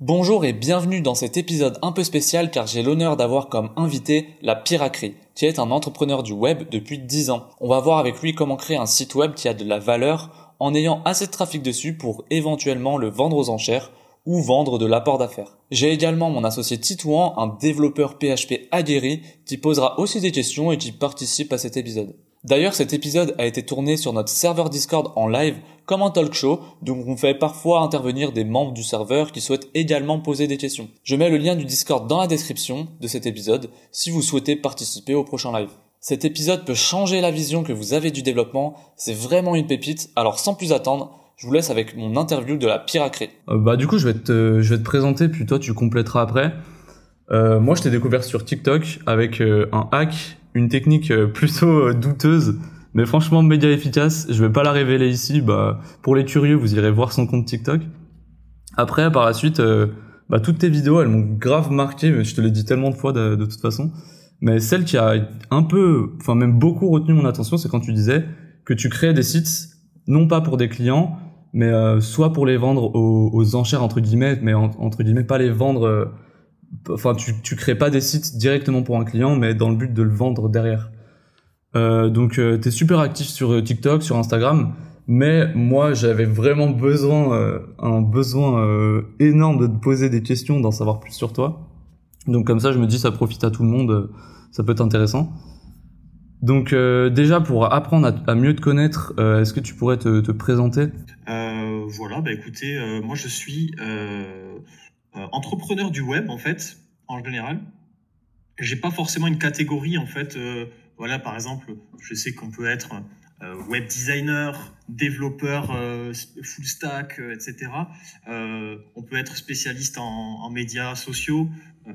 Bonjour et bienvenue dans cet épisode un peu spécial car j'ai l'honneur d'avoir comme invité la Piracry, qui est un entrepreneur du web depuis 10 ans. On va voir avec lui comment créer un site web qui a de la valeur en ayant assez de trafic dessus pour éventuellement le vendre aux enchères ou vendre de l'apport d'affaires. J'ai également mon associé Titouan, un développeur PHP aguerri, qui posera aussi des questions et qui participe à cet épisode. D'ailleurs, cet épisode a été tourné sur notre serveur Discord en live comme un talk show, donc on fait parfois intervenir des membres du serveur qui souhaitent également poser des questions. Je mets le lien du Discord dans la description de cet épisode si vous souhaitez participer au prochain live. Cet épisode peut changer la vision que vous avez du développement, c'est vraiment une pépite, alors sans plus attendre, je vous laisse avec mon interview de la Piracré. Euh, bah du coup je vais te je vais te présenter puis toi tu compléteras après. Euh, moi je t'ai découvert sur TikTok avec euh, un hack une technique euh, plutôt euh, douteuse, mais franchement média efficace. Je vais pas la révéler ici. Bah, pour les curieux, vous irez voir son compte TikTok. Après, par la suite, euh, bah, toutes tes vidéos, elles m'ont grave marqué. Mais je te l'ai dit tellement de fois de, toute façon. Mais celle qui a un peu, enfin même beaucoup retenu mon attention, c'est quand tu disais que tu créais des sites non pas pour des clients, mais euh, soit pour les vendre aux, aux, enchères entre guillemets, mais en, entre guillemets pas les vendre enfin tu tu crées pas des sites directement pour un client mais dans le but de le vendre derrière. Euh, donc euh, tu super actif sur euh, TikTok sur Instagram mais moi j'avais vraiment besoin euh, un besoin euh, énorme de te poser des questions d'en savoir plus sur toi. Donc comme ça je me dis ça profite à tout le monde ça peut être intéressant. Donc déjà pour apprendre à, mieux te connaître est-ce que tu pourrais te, te présenter? Voilà bah écoutez moi je suis euh, entrepreneur du web en fait, en général. J'ai pas forcément une catégorie en fait. Euh, voilà, par exemple, je sais qu'on peut être euh, web designer, développeur euh, full stack, euh, etc. on peut être spécialiste en, médias sociaux.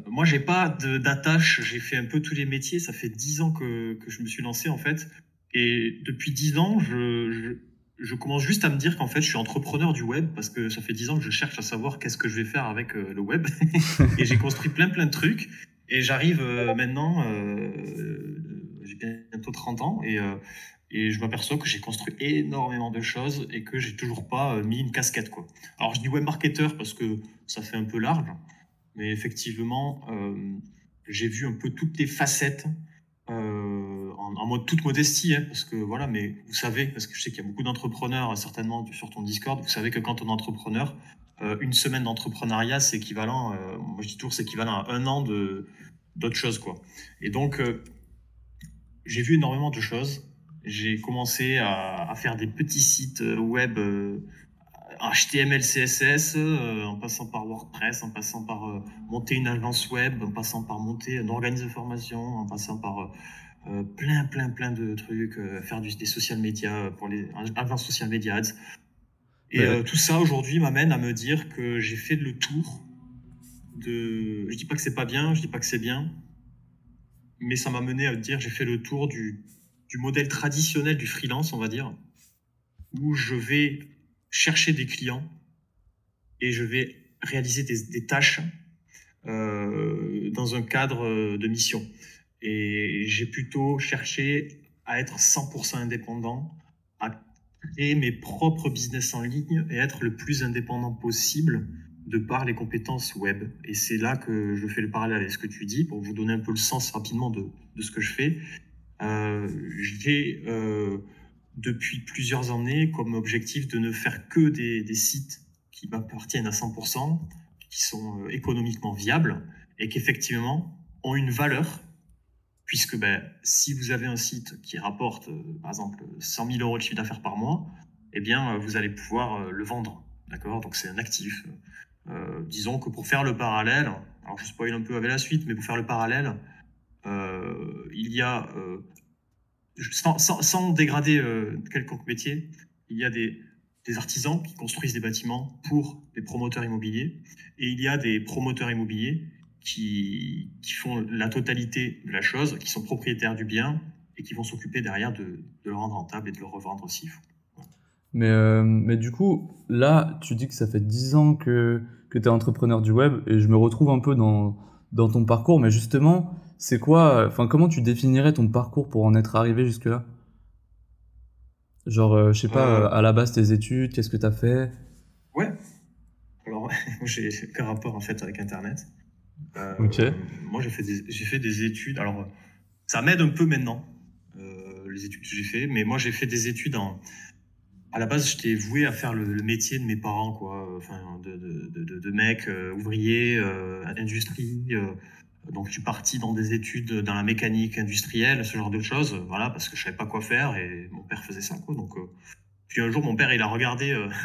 moi, j'ai pas d'attache. J'ai fait un peu tous les métiers. Ça fait dix ans que, que je me suis lancé en fait. Et depuis dix ans, je je commence juste à me dire qu'en fait, je suis entrepreneur du web parce que ça fait dix ans que je cherche à savoir qu'est-ce que je vais faire avec euh, le web. et j'ai construit plein, plein de trucs. Et j'arrive euh, maintenant, euh, j'ai bientôt 30 ans et, et je m'aperçois que j'ai construit énormément de choses et que j'ai toujours pas mis une casquette. Quoi. Alors, je dis web marketeur parce que ça fait un peu large, mais effectivement, j'ai vu un peu toutes les facettes euh, en, en, mode toute modestie, hein, parce que voilà, mais vous savez, parce que je sais qu'il y a beaucoup d'entrepreneurs certainement sur ton Discord, vous savez que quand on est entrepreneur, euh, une semaine d'entrepreneuriat, c'est équivalent, euh, moi je dis toujours, c'est équivalent à un an de d'autres choses, quoi. Et donc, euh, j'ai vu énormément de choses. J'ai commencé à, faire des petits sites web HTML, CSS, euh, en passant par WordPress, en passant par euh, monter une agence web, en passant par monter un organisme de formation, en passant par euh, plein, plein, plein de trucs, faire du, des social media pour les agences social media ads. Et ouais. tout ça aujourd'hui m'amène à me dire que j'ai fait le tour de. Je dis pas que c'est pas bien, je dis pas que c'est bien, mais ça m'a mené à dire j'ai fait le tour du, du modèle traditionnel du freelance, on va dire, où je vais chercher des clients et je vais réaliser des, tâches euh, dans un cadre de mission. Et j'ai plutôt cherché à être 100% indépendant, à créer mes propres business en ligne et être le plus indépendant possible de par les compétences web. Et c'est là que je fais le parallèle avec ce que tu dis pour vous donner un peu le sens rapidement de, de ce que je fais. Euh, j'ai euh, depuis plusieurs années comme objectif de ne faire que des, sites qui m'appartiennent à 100%, qui sont euh, économiquement viables et qui effectivement ont une valeur, puisque ben, si vous avez un site qui rapporte euh, par exemple 100 000 euros de chiffre d'affaires par mois, eh bien euh, vous allez pouvoir le vendre, d'accord? Donc c'est un actif. Disons que pour faire le parallèle, alors je spoil un peu avec la suite, mais pour faire le parallèle, il y a sans, dégrader euh, quelconque métier, il y a des artisans qui construisent des bâtiments pour des promoteurs immobiliers. Et il y a des promoteurs immobiliers qui, qui font la totalité de la chose, qui sont propriétaires du bien et qui vont s'occuper derrière de, de, le rendre rentable et de le revendre aussi. Mais, euh, mais du coup, là, tu dis que ça fait 10 ans que, que tu es entrepreneur du web et je me retrouve un peu dans, dans ton parcours. Mais justement, c'est quoi, enfin, comment tu définirais ton parcours pour en être arrivé jusque-là? Genre, euh, je sais pas, Euh. à la base, tes études, qu'est-ce que tu as fait? Ouais. Alors, j'ai aucun rapport en fait avec Internet. Euh, Ok. Moi, j'ai fait, des, j'ai fait des études. Alors, ça m'aide un peu maintenant, euh, les études que j'ai fait. Mais moi, j'ai fait des études en. À la base, j'étais voué à faire le, le métier de mes parents, quoi. Enfin, de, de, de, de, mec euh, ouvrier, euh, industrie. Donc, je suis parti dans des études dans la mécanique industrielle, ce genre de choses. Voilà, parce que je savais pas quoi faire et mon père faisait ça, quoi. Donc, euh, puis un jour, mon père, il a regardé. euh,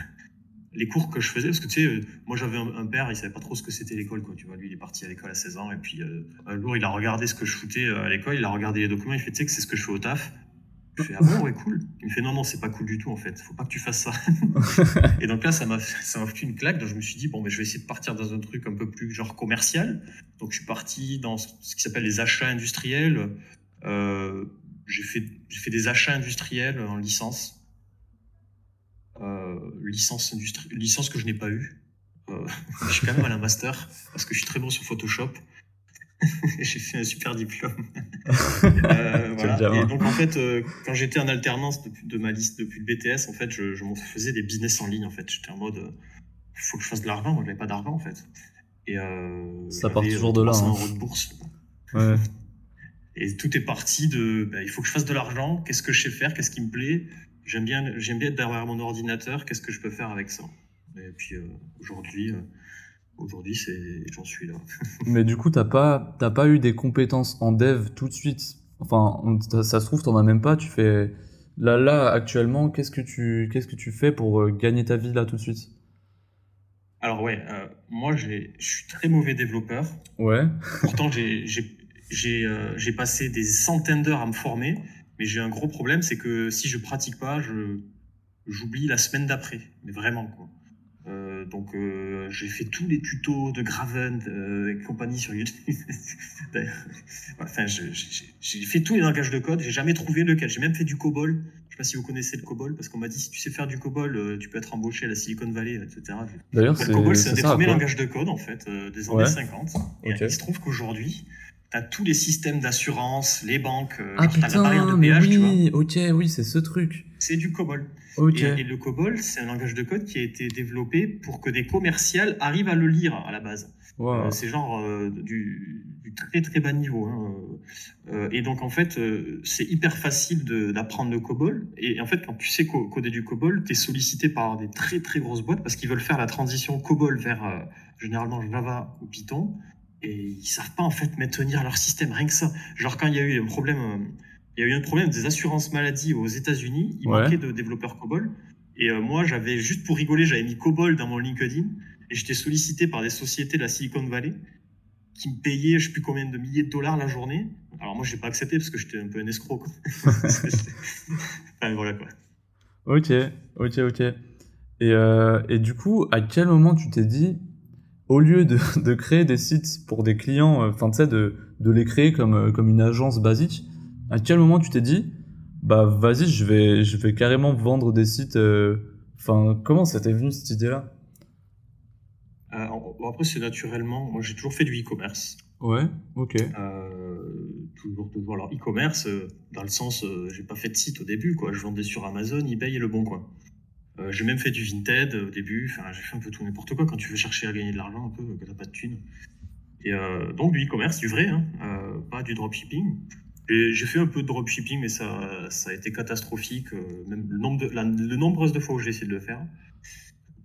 les cours que je faisais, parce que tu sais, euh, moi j'avais un, père, il savait pas trop ce que c'était l'école, quoi. Tu vois, lui, il est parti à l'école à 16 ans, et puis euh, un jour, il a regardé ce que je foutais à l'école, il a regardé les documents, il fait, tu sais que c'est ce que je fais au taf. Je fais, ah bon, ouais, cool. Il me fait, non, non, c'est pas cool du tout, en fait. Faut pas que tu fasses ça. et donc là, ça m'a, ça m'a foutu une claque. Donc je me suis dit, bon, mais je vais essayer de partir dans un truc un peu plus genre commercial. Donc je suis parti dans ce qui s'appelle les achats industriels. Euh, j'ai fait, j'ai fait des achats industriels en licence. Euh, licence, industrie, licence que je n'ai pas eue. Euh, je suis quand même à la master parce que je suis très bon sur Photoshop. j'ai fait un super diplôme. Euh, voilà. Et donc en fait, euh, quand j'étais en alternance depuis, de ma liste depuis le BTS, en fait, je, je m'en faisais des business en ligne. En fait, j'étais en mode, il faut que je fasse de l'argent. Moi, j'avais pas d'argent en fait. Et euh, Ça part toujours de là, 300 hein. euros de bourse. Ouais. Et tout est parti de, bah, il faut que je fasse de l'argent. Qu'est-ce que je sais faire? Qu'est-ce qui me plaît? J'aime bien, j'aime bien être derrière mon ordinateur. Qu'est-ce que je peux faire avec ça? Et puis euh, aujourd'hui, euh, aujourd'hui, c'est, j'en suis là. Mais du coup, t'as pas, t'as pas eu des compétences en dev tout de suite? Enfin, on- ça, se trouve, t'en as même pas. Tu fais là, là, actuellement, qu'est-ce que tu, qu'est-ce que tu fais pour euh, gagner ta vie là tout de suite? Alors ouais, euh, moi, j'ai, je suis très mauvais développeur. Ouais. Pourtant, j'ai, j'ai, j'ai, euh, j'ai passé des centaines d'heures à me former, mais j'ai un gros problème, c'est que si je pratique pas, je, j'oublie la semaine d'après. Mais vraiment, quoi. Euh, donc, euh, j'ai fait tous les tutos de Graven euh, et compagnie sur YouTube. Enfin, j'ai fait tous les langages de code. J'ai jamais trouvé lequel. J'ai même fait du COBOL. Je sais pas si vous connaissez le COBOL, parce qu'on m'a dit si tu sais faire du COBOL, tu peux être embauché à la Silicon Valley, etc. D'ailleurs, le COBOL, c'est un des premiers langages de code, en fait, des années Ouais. 50. Et Ok. il se trouve qu'aujourd'hui, tu as tous les systèmes d'assurance, les banques, Ah genre, t'as la barrière de putain, péage, tu vois. oui, ok, oui, c'est ce truc. C'est du COBOL. Ok. Et, et le COBOL, c'est un langage de code qui a été développé pour que des commerciales arrivent à le lire à la base. Wow. Euh, c'est genre euh, du, du très très bas niveau. hein. Euh, et donc en fait, c'est hyper facile d'apprendre le COBOL. Et en fait, quand tu sais co- coder du COBOL, tu es sollicité par des très très grosses boîtes parce qu'ils veulent faire la transition COBOL vers généralement Java ou Python. Et ils savent pas en fait maintenir leur système, rien que ça. Genre quand il y a eu un problème, il y a eu un problème des assurances maladie aux États-Unis, il Ouais. manquait de développeurs COBOL. Et euh, moi, j'avais juste pour rigoler, j'avais mis COBOL dans mon LinkedIn et j'étais sollicité par des sociétés de la Silicon Valley qui me payaient je sais plus combien de milliers de dollars la journée. Alors moi, j'ai pas accepté parce que j'étais un peu un escroc. Quoi. enfin voilà quoi. Ok, ok, ok. Et, euh, et du coup, à quel moment tu t'es dit, au lieu de, de créer des sites pour des clients, euh, enfin tu sais, de, de les créer comme, comme une agence basique, à quel moment tu t'es dit, bah vas-y, je vais, je vais carrément vendre des sites. euh, Enfin, comment ça t'est venu cette idée-là? Euh, bon, après, c'est naturellement. Moi, j'ai toujours fait du e-commerce. Ouais, ok. Euh, toujours, toujours. Alors, e-commerce, dans le sens, j'ai pas fait de site au début, quoi. Je vendais sur Amazon, eBay et Le Bon Coin. J'ai même fait du Vinted au début. Enfin, j'ai fait un peu tout n'importe quoi quand tu veux chercher à gagner de l'argent un peu, que t'as pas de thunes. Et donc, du e-commerce, du vrai, hein, pas du dropshipping. J'ai fait un peu de dropshipping, mais ça, ça a été catastrophique. euh, même le nombre de, la, le nombreuses de fois où j'ai essayé de le faire.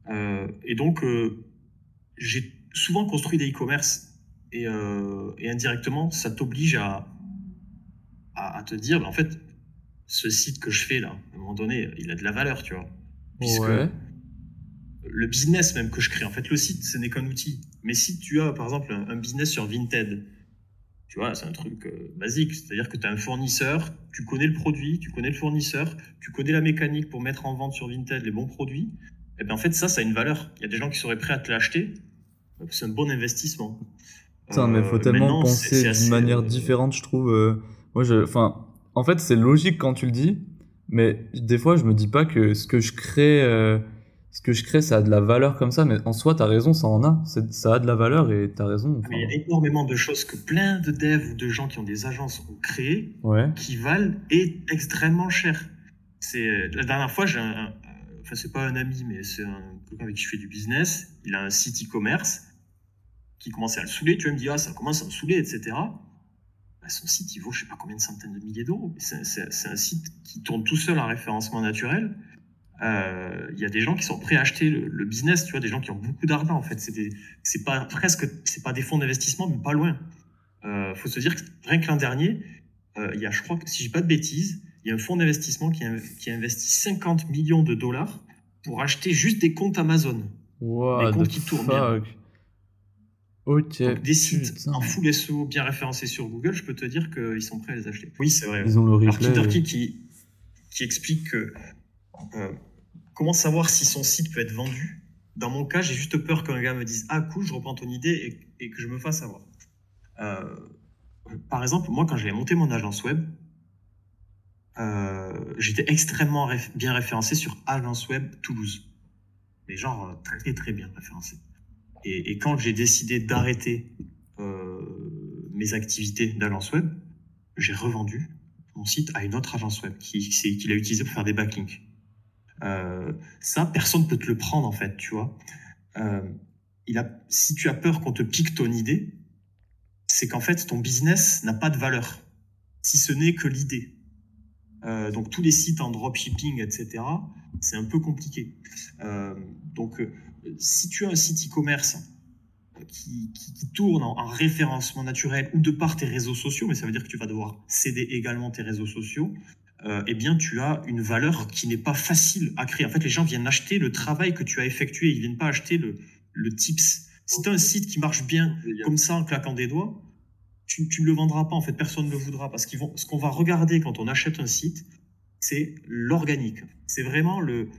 Euh, et donc, euh, j'ai souvent construit des e-commerce et, euh, et indirectement, ça t'oblige à, à, à te dire, bah, en fait, ce site que je fais là, à un moment donné, il a de la valeur, tu vois. Puisque Ouais. le business même que je crée, en fait, le site, ce n'est qu'un outil. Mais si tu as, par exemple, un, un business sur Vinted, Tu vois, c'est un truc euh, basique. C'est-à-dire que tu as un fournisseur, tu connais le produit, tu connais le fournisseur, tu connais la mécanique pour mettre en vente sur Vinted les bons produits. Et bien en fait, ça, ça a une valeur. Il y a des gens qui seraient prêts à te l'acheter. C'est un bon investissement. Putain, mais faut tellement penser d'une manière différente, je trouve. moi, je, enfin, en fait, c'est logique quand tu le dis, mais des fois, je me dis pas que ce que je crée, euh, ce que je crée, ça a de la valeur comme ça. Mais en soi, t'as raison, ça en a. Ça a de la valeur et t'as raison. il y a énormément de choses que plein de devs ou de gens qui ont des agences ont créées, qui valent et extrêmement cher. C'est euh, la dernière fois, j'ai un, enfin c'est pas un ami, mais c'est un quelqu'un avec qui je fais du business. Il a un site e-commerce qui commençait à le saouler. Tu vas me dire, ah, ça commence à me saouler, etc. Bah, son site, il vaut je sais pas combien de centaines de milliers d'euros. C'est un site qui tourne tout seul en référencement naturel. Euh, il y a des gens qui sont prêts à acheter le, business, tu vois, des gens qui ont beaucoup d'argent en fait. C'est pas presque, c'est pas des fonds d'investissement, mais pas loin. Euh, faut se dire que rien que l'an dernier, euh, il y a, je crois que si j'ai pas de bêtises, il y a un fonds d'investissement qui, qui a investi 50 millions de dollars pour acheter juste des comptes Amazon. des comptes qui tournent bien. Ok. des sites en full SEO bien référencés sur Google, je peux te dire qu'ils sont prêts à les acheter. Oui, c'est vrai. Ils ont le replay. Alors, qui, qui explique que, euh, comment savoir si son site peut être vendu? Dans mon cas, j'ai juste peur qu'un gars me dise Ah, cool, je reprends ton idée et, que je me fasse avoir. Euh, par exemple, moi, quand j'ai monté mon agence web, euh, j'étais extrêmement bien référencé sur Agence Web Toulouse. Mais genre, très, très bien référencé. Et, quand j'ai décidé d'arrêter euh, mes activités d'agence web, j'ai revendu mon site à une autre agence web qui, qui l'a utilisé pour faire des backlinks. Euh, ça, personne ne peut te le prendre en fait, tu vois. Euh, il a, si tu as peur qu'on te pique ton idée, c'est qu'en fait ton business n'a pas de valeur, si ce n'est que l'idée. Euh, donc tous les sites en dropshipping, etc., c'est un peu compliqué. Donc si tu as un site e-commerce qui, tourne en, référencement naturel ou de par tes réseaux sociaux, mais ça veut dire que tu vas devoir céder également tes réseaux sociaux, euh, eh bien, tu as une valeur qui n'est pas facile à créer. En fait, les gens viennent acheter le travail que tu as effectué, ils viennent pas acheter le, le tips. Si tu as un site qui marche bien comme ça en claquant des doigts, tu, ne le vendras pas. En fait, personne ne le voudra parce qu'ils vont. Ce qu'on va regarder quand on achète un site, c'est l'organique. C'est vraiment le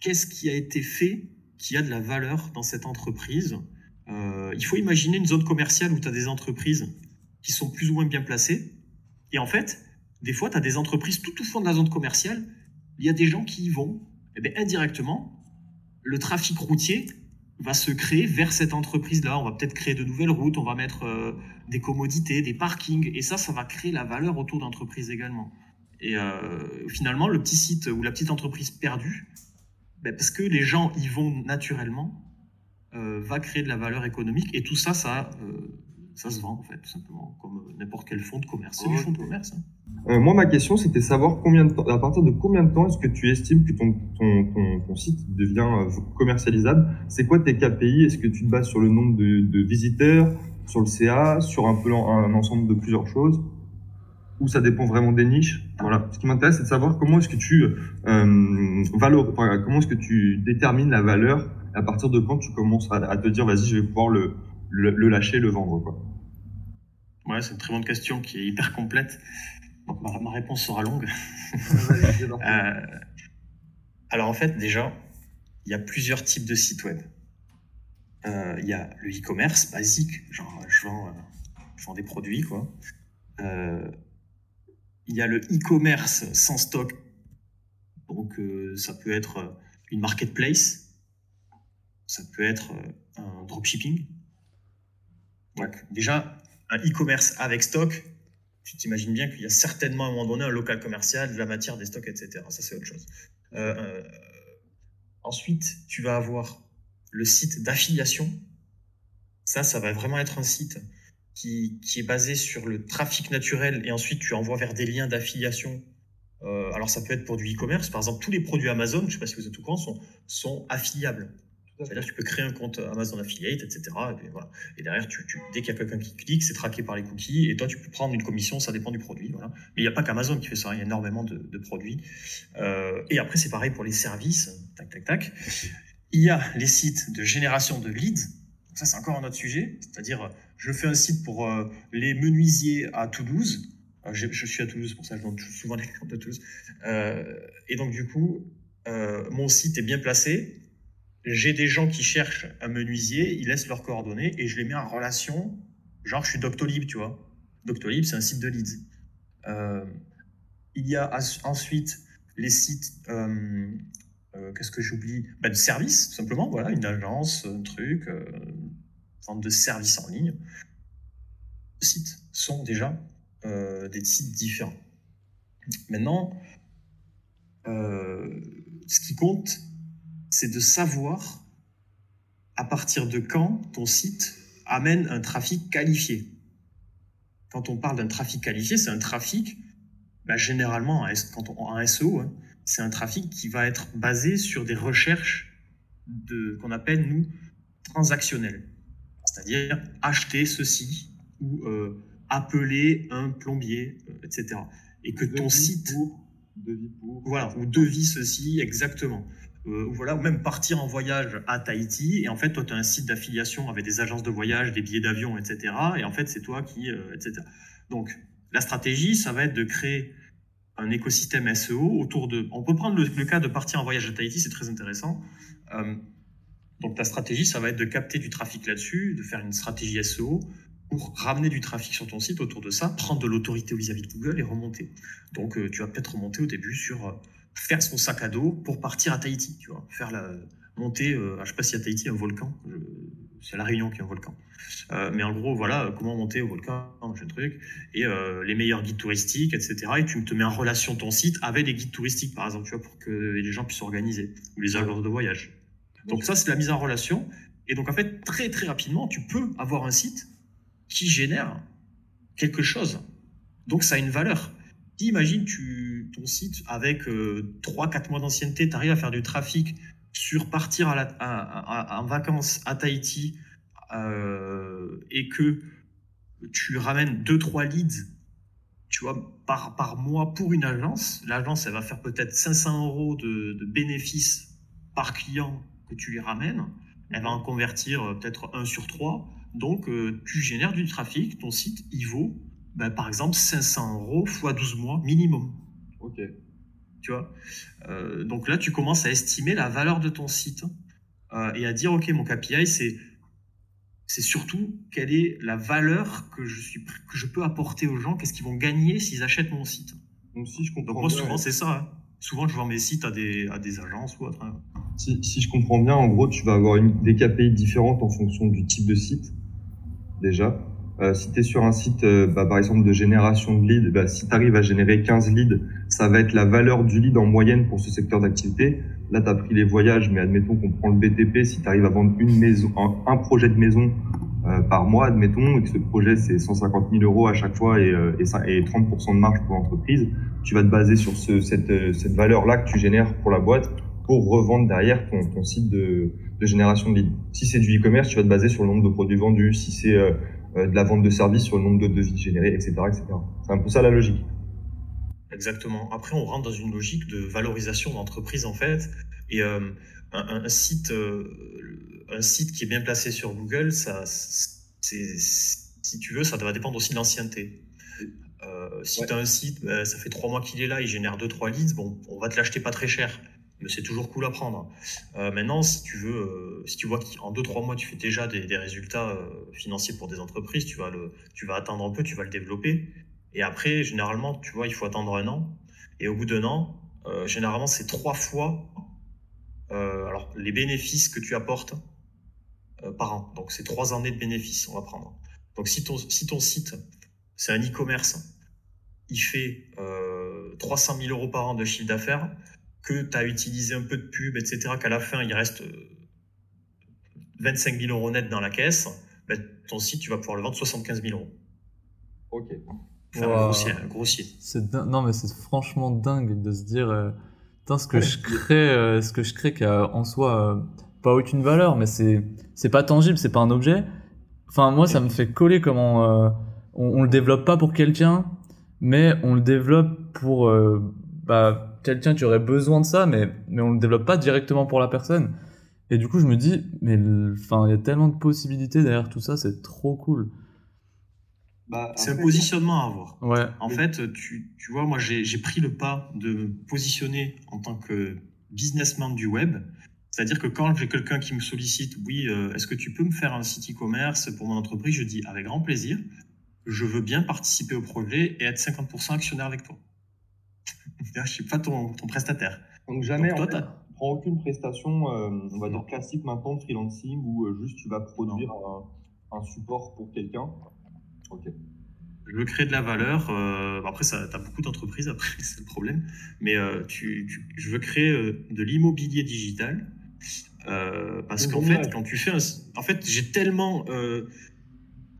qu'est-ce qui a été fait qui a de la valeur dans cette entreprise. Euh, il faut imaginer une zone commerciale où tu as des entreprises qui sont plus ou moins bien placées. Et en fait, des fois, tu as des entreprises tout au fond de la zone commerciale. Il y a des gens qui y vont. Et eh bien, indirectement, le trafic routier va se créer vers cette entreprise-là. On va peut-être créer de nouvelles routes, on va mettre euh, des commodités, des parkings. Et ça, ça va créer la valeur autour d'entreprises également. Et euh, finalement, le petit site ou la petite entreprise perdue, ben, parce que les gens y vont naturellement, euh, va créer de la valeur économique. Et tout ça, ça, ça se vend, en fait, tout simplement, comme n'importe quel fonds de commerce. C'est du fonds de commerce. Hein. Euh, moi, ma question, c'était savoir combien de temps, à partir de combien de temps est-ce que tu estimes que ton, ton, ton, site devient commercialisable? C'est quoi tes KPI Est-ce que tu te bases sur le nombre de, de visiteurs, sur le CA, sur un peu un ensemble de plusieurs choses? Ou ça dépend vraiment des niches? Voilà. Ce qui m'intéresse, c'est de savoir comment est-ce que tu euh, valeur, comment est-ce que tu détermines la valeur à partir de quand tu commences à, te dire vas-y, je vais pouvoir le, le, lâcher, le vendre. Quoi. Ouais, c'est une très bonne question qui est hyper complète. ma, réponse sera longue. euh, alors en fait, déjà, il y a plusieurs types de sites web. Euh, il y a le e-commerce basique, genre je vends, euh, je vends des produits, quoi. Euh, il y a le e-commerce sans stock. Donc, euh, ça peut être euh, une marketplace. Ça peut être euh, un dropshipping. Donc, déjà, un e-commerce avec stock, tu t'imagines bien qu'il y a certainement à un moment donné un local commercial, de la matière, des stocks, etc. Ça, c'est autre chose. ensuite, tu vas avoir le site d'affiliation. Ça, ça va vraiment être un site qui, est basé sur le trafic naturel et ensuite tu envoies vers des liens d'affiliation. Euh, alors ça peut être pour du e-commerce, par exemple tous les produits Amazon, je ne sais pas si vous êtes au courant, sont, sont affiliables. C'est-à-dire tu peux créer un compte Amazon Affiliate, etc. Et, derrière, dès qu'il y a quelqu'un qui clique, c'est traqué par les cookies, et toi tu peux prendre une commission, ça dépend du produit. Voilà. Mais il n'y a pas qu'Amazon qui fait ça, il y a énormément de, produits. Euh, et après, c'est pareil pour les services, tac, tac, tac. Il y a les sites de génération de leads, ça c'est encore un autre sujet, c'est-à-dire je fais un site pour euh, les menuisiers à Toulouse. Euh, je, suis à Toulouse, pour ça je donne souvent les comptes à Toulouse. Et donc du coup, mon site est bien placé. J'ai des gens qui cherchent un menuisier, ils laissent leurs coordonnées et je les mets en relation. Genre, je suis Doctolib, tu vois. Doctolib, c'est un site de leads. Euh, il y a ensuite les sites, euh, euh, qu'est-ce que j'oublie? Bah, De services, simplement. Voilà, une agence, un truc, forme de service en ligne. Les sites sont déjà des sites différents. Maintenant, ce qui compte, c'est de savoir à partir de quand ton site amène un trafic qualifié. Quand on parle d'un trafic qualifié, c'est un trafic, bah, généralement, quand on, en SEO, hein, c'est un trafic qui va être basé sur des recherches de, qu'on appelle, nous, transactionnelles. C'est-à-dire acheter ceci ou euh, appeler un plombier, euh, etc. Et que ton site... Pour, devis pour. Voilà, ou devis ceci, exactement. Euh, voilà, ou même partir en voyage à Tahiti, et en fait, toi, tu as un site d'affiliation avec des agences de voyage, des billets d'avion, etc. Et en fait, c'est toi qui... Euh, etc. Donc, la stratégie, ça va être de créer un écosystème SEO autour de... On peut prendre le, cas de partir en voyage à Tahiti, c'est très intéressant. Euh, donc, ta stratégie, ça va être de capter du trafic là-dessus, de faire une stratégie SEO pour ramener du trafic sur ton site autour de ça, prendre de l'autorité vis-à-vis de Google et remonter. Donc, euh, tu vas peut-être remonter au début sur euh, faire son sac à dos pour partir à Tahiti, tu vois, faire la monter, euh, je sais pas si à Tahiti un volcan, je... c'est la Réunion qui est un volcan. Euh, mais en gros, voilà, comment monter au volcan, j'ai un truc, et euh, les meilleurs guides touristiques, etc. Et tu te mets en relation ton site avec des guides touristiques, par exemple, tu vois, pour que les gens puissent s'organiser, ou les agences de voyage. Donc ça, c'est la mise en relation. Et donc, en fait, très, très rapidement, tu peux avoir un site qui génère quelque chose. Donc, ça a une valeur. Imagine tu, ton site avec euh, 3-4 mois d'ancienneté, tu arrives à faire du trafic sur partir en vacances à Tahiti euh, et que tu ramènes 2-3 leads tu vois, par, par mois pour une agence. L'agence, elle va faire peut-être 500 euros de, de bénéfices par client que tu lui ramènes. Elle va en convertir euh, peut-être 1 sur 3. Donc, euh, tu génères du trafic. Ton site, il vaut, ben, par exemple, 500 euros fois 12 mois minimum. Ok. Tu vois? Euh, Donc là, tu commences à estimer la valeur de ton site euh, et à dire, OK, mon KPI, c'est c'est surtout quelle est la valeur que je, suis, que je peux apporter aux gens, qu'est-ce qu'ils vont gagner s'ils achètent mon site. Donc, si je comprends Donc moi, bien, souvent, c'est ça. hein. Souvent, je vends mes sites à des, à des agences ou autre. hein. si, si je comprends bien, en gros, tu vas avoir une, des KPI différentes en fonction du type de site, déjà. Euh, si tu es sur un site, euh, bah, par exemple, de génération de leads, bah, si tu arrives à générer 15 leads, ça va être la valeur du lead en moyenne pour ce secteur d'activité. Là, tu as pris les voyages, mais admettons qu'on prend le BTP, si tu arrives à vendre une maison, un, projet de maison euh, par mois, admettons, et que ce projet, c'est 150 000 euros à chaque fois et, euh, et, ça- et 30% de marge pour l'entreprise, tu vas te baser sur ce, cette, euh, cette valeur-là que tu génères pour la boîte pour revendre derrière ton, ton site de, de génération de leads. Si c'est du e-commerce, tu vas te baser sur le nombre de produits vendus. Si c'est de la vente de services, sur le nombre de devis générés, etc. etc. C'est un peu ça la logique. Exactement. Après, on rentre dans une logique de valorisation d'entreprise, en fait. Et euh, un, site, euh, un site qui est bien placé sur Google, ça, c'est, si tu veux, ça va dépendre aussi de l'ancienneté. Euh, si Ouais. tu as un site, ben, ça fait trois mois qu'il est là, il génère deux, trois leads, bon, on va te l'acheter pas très cher. C'est toujours cool à prendre. Euh, maintenant, si tu veux, euh, si tu vois qu'en deux, trois mois, tu fais déjà des, résultats euh, financiers pour des entreprises, tu vas le, tu vas attendre un peu, tu vas le développer. Et après, généralement, tu vois, il faut attendre un an. Et au bout d'un an, généralement, c'est trois fois alors, les bénéfices que tu apportes par an. Donc, c'est trois années de bénéfices, on va prendre. Donc, si ton, si ton site, c'est un e-commerce, il fait euh, 300 000 euros par an de chiffre d'affaires, que tu as utilisé un peu de pub, etc., qu'à la fin, il reste euh, 25 000 euros net dans la caisse, ben, ton site, tu vas pouvoir le vendre 75 000 euros. Ok. Faire Wow. un grossier, un grossier. Din- non mais c'est franchement dingue de se dire euh, putain ce que Ouais. je crée euh, ce que je crée qui a en soi euh, pas aucune valeur mais c'est c'est pas tangible c'est pas un objet enfin moi ça me fait coller comment euh, on, on le développe pas pour quelqu'un mais on le développe pour euh, bah quelqu'un qui aurait besoin de ça mais mais on le développe pas directement pour la personne et du coup je me dis mais enfin il y a tellement de possibilités derrière tout ça c'est trop cool bah, c'est un positionnement à avoir. Ouais. En fait, tu, tu vois, moi, j'ai pris le pas de me positionner en tant que businessman du web. C'est-à-dire que quand j'ai quelqu'un qui me sollicite, oui, euh, est-ce que tu peux me faire un site e-commerce pour mon entreprise Je dis avec grand plaisir. Je veux bien participer au projet et être 50% actionnaire avec toi. Je ne suis pas ton, ton, prestataire. Donc jamais, Donc, toi, en prends aucune prestation, euh, on va dire classique maintenant de freelancing où euh, juste tu vas produire un, un, support pour quelqu'un. Ok. Je veux créer de la valeur. après, tu as beaucoup d'entreprises, après, c'est le problème. Mais tu, tu, je veux créer de l'immobilier digital euh, parce qu'en fait, quand tu fais un... En fait, j'ai tellement euh,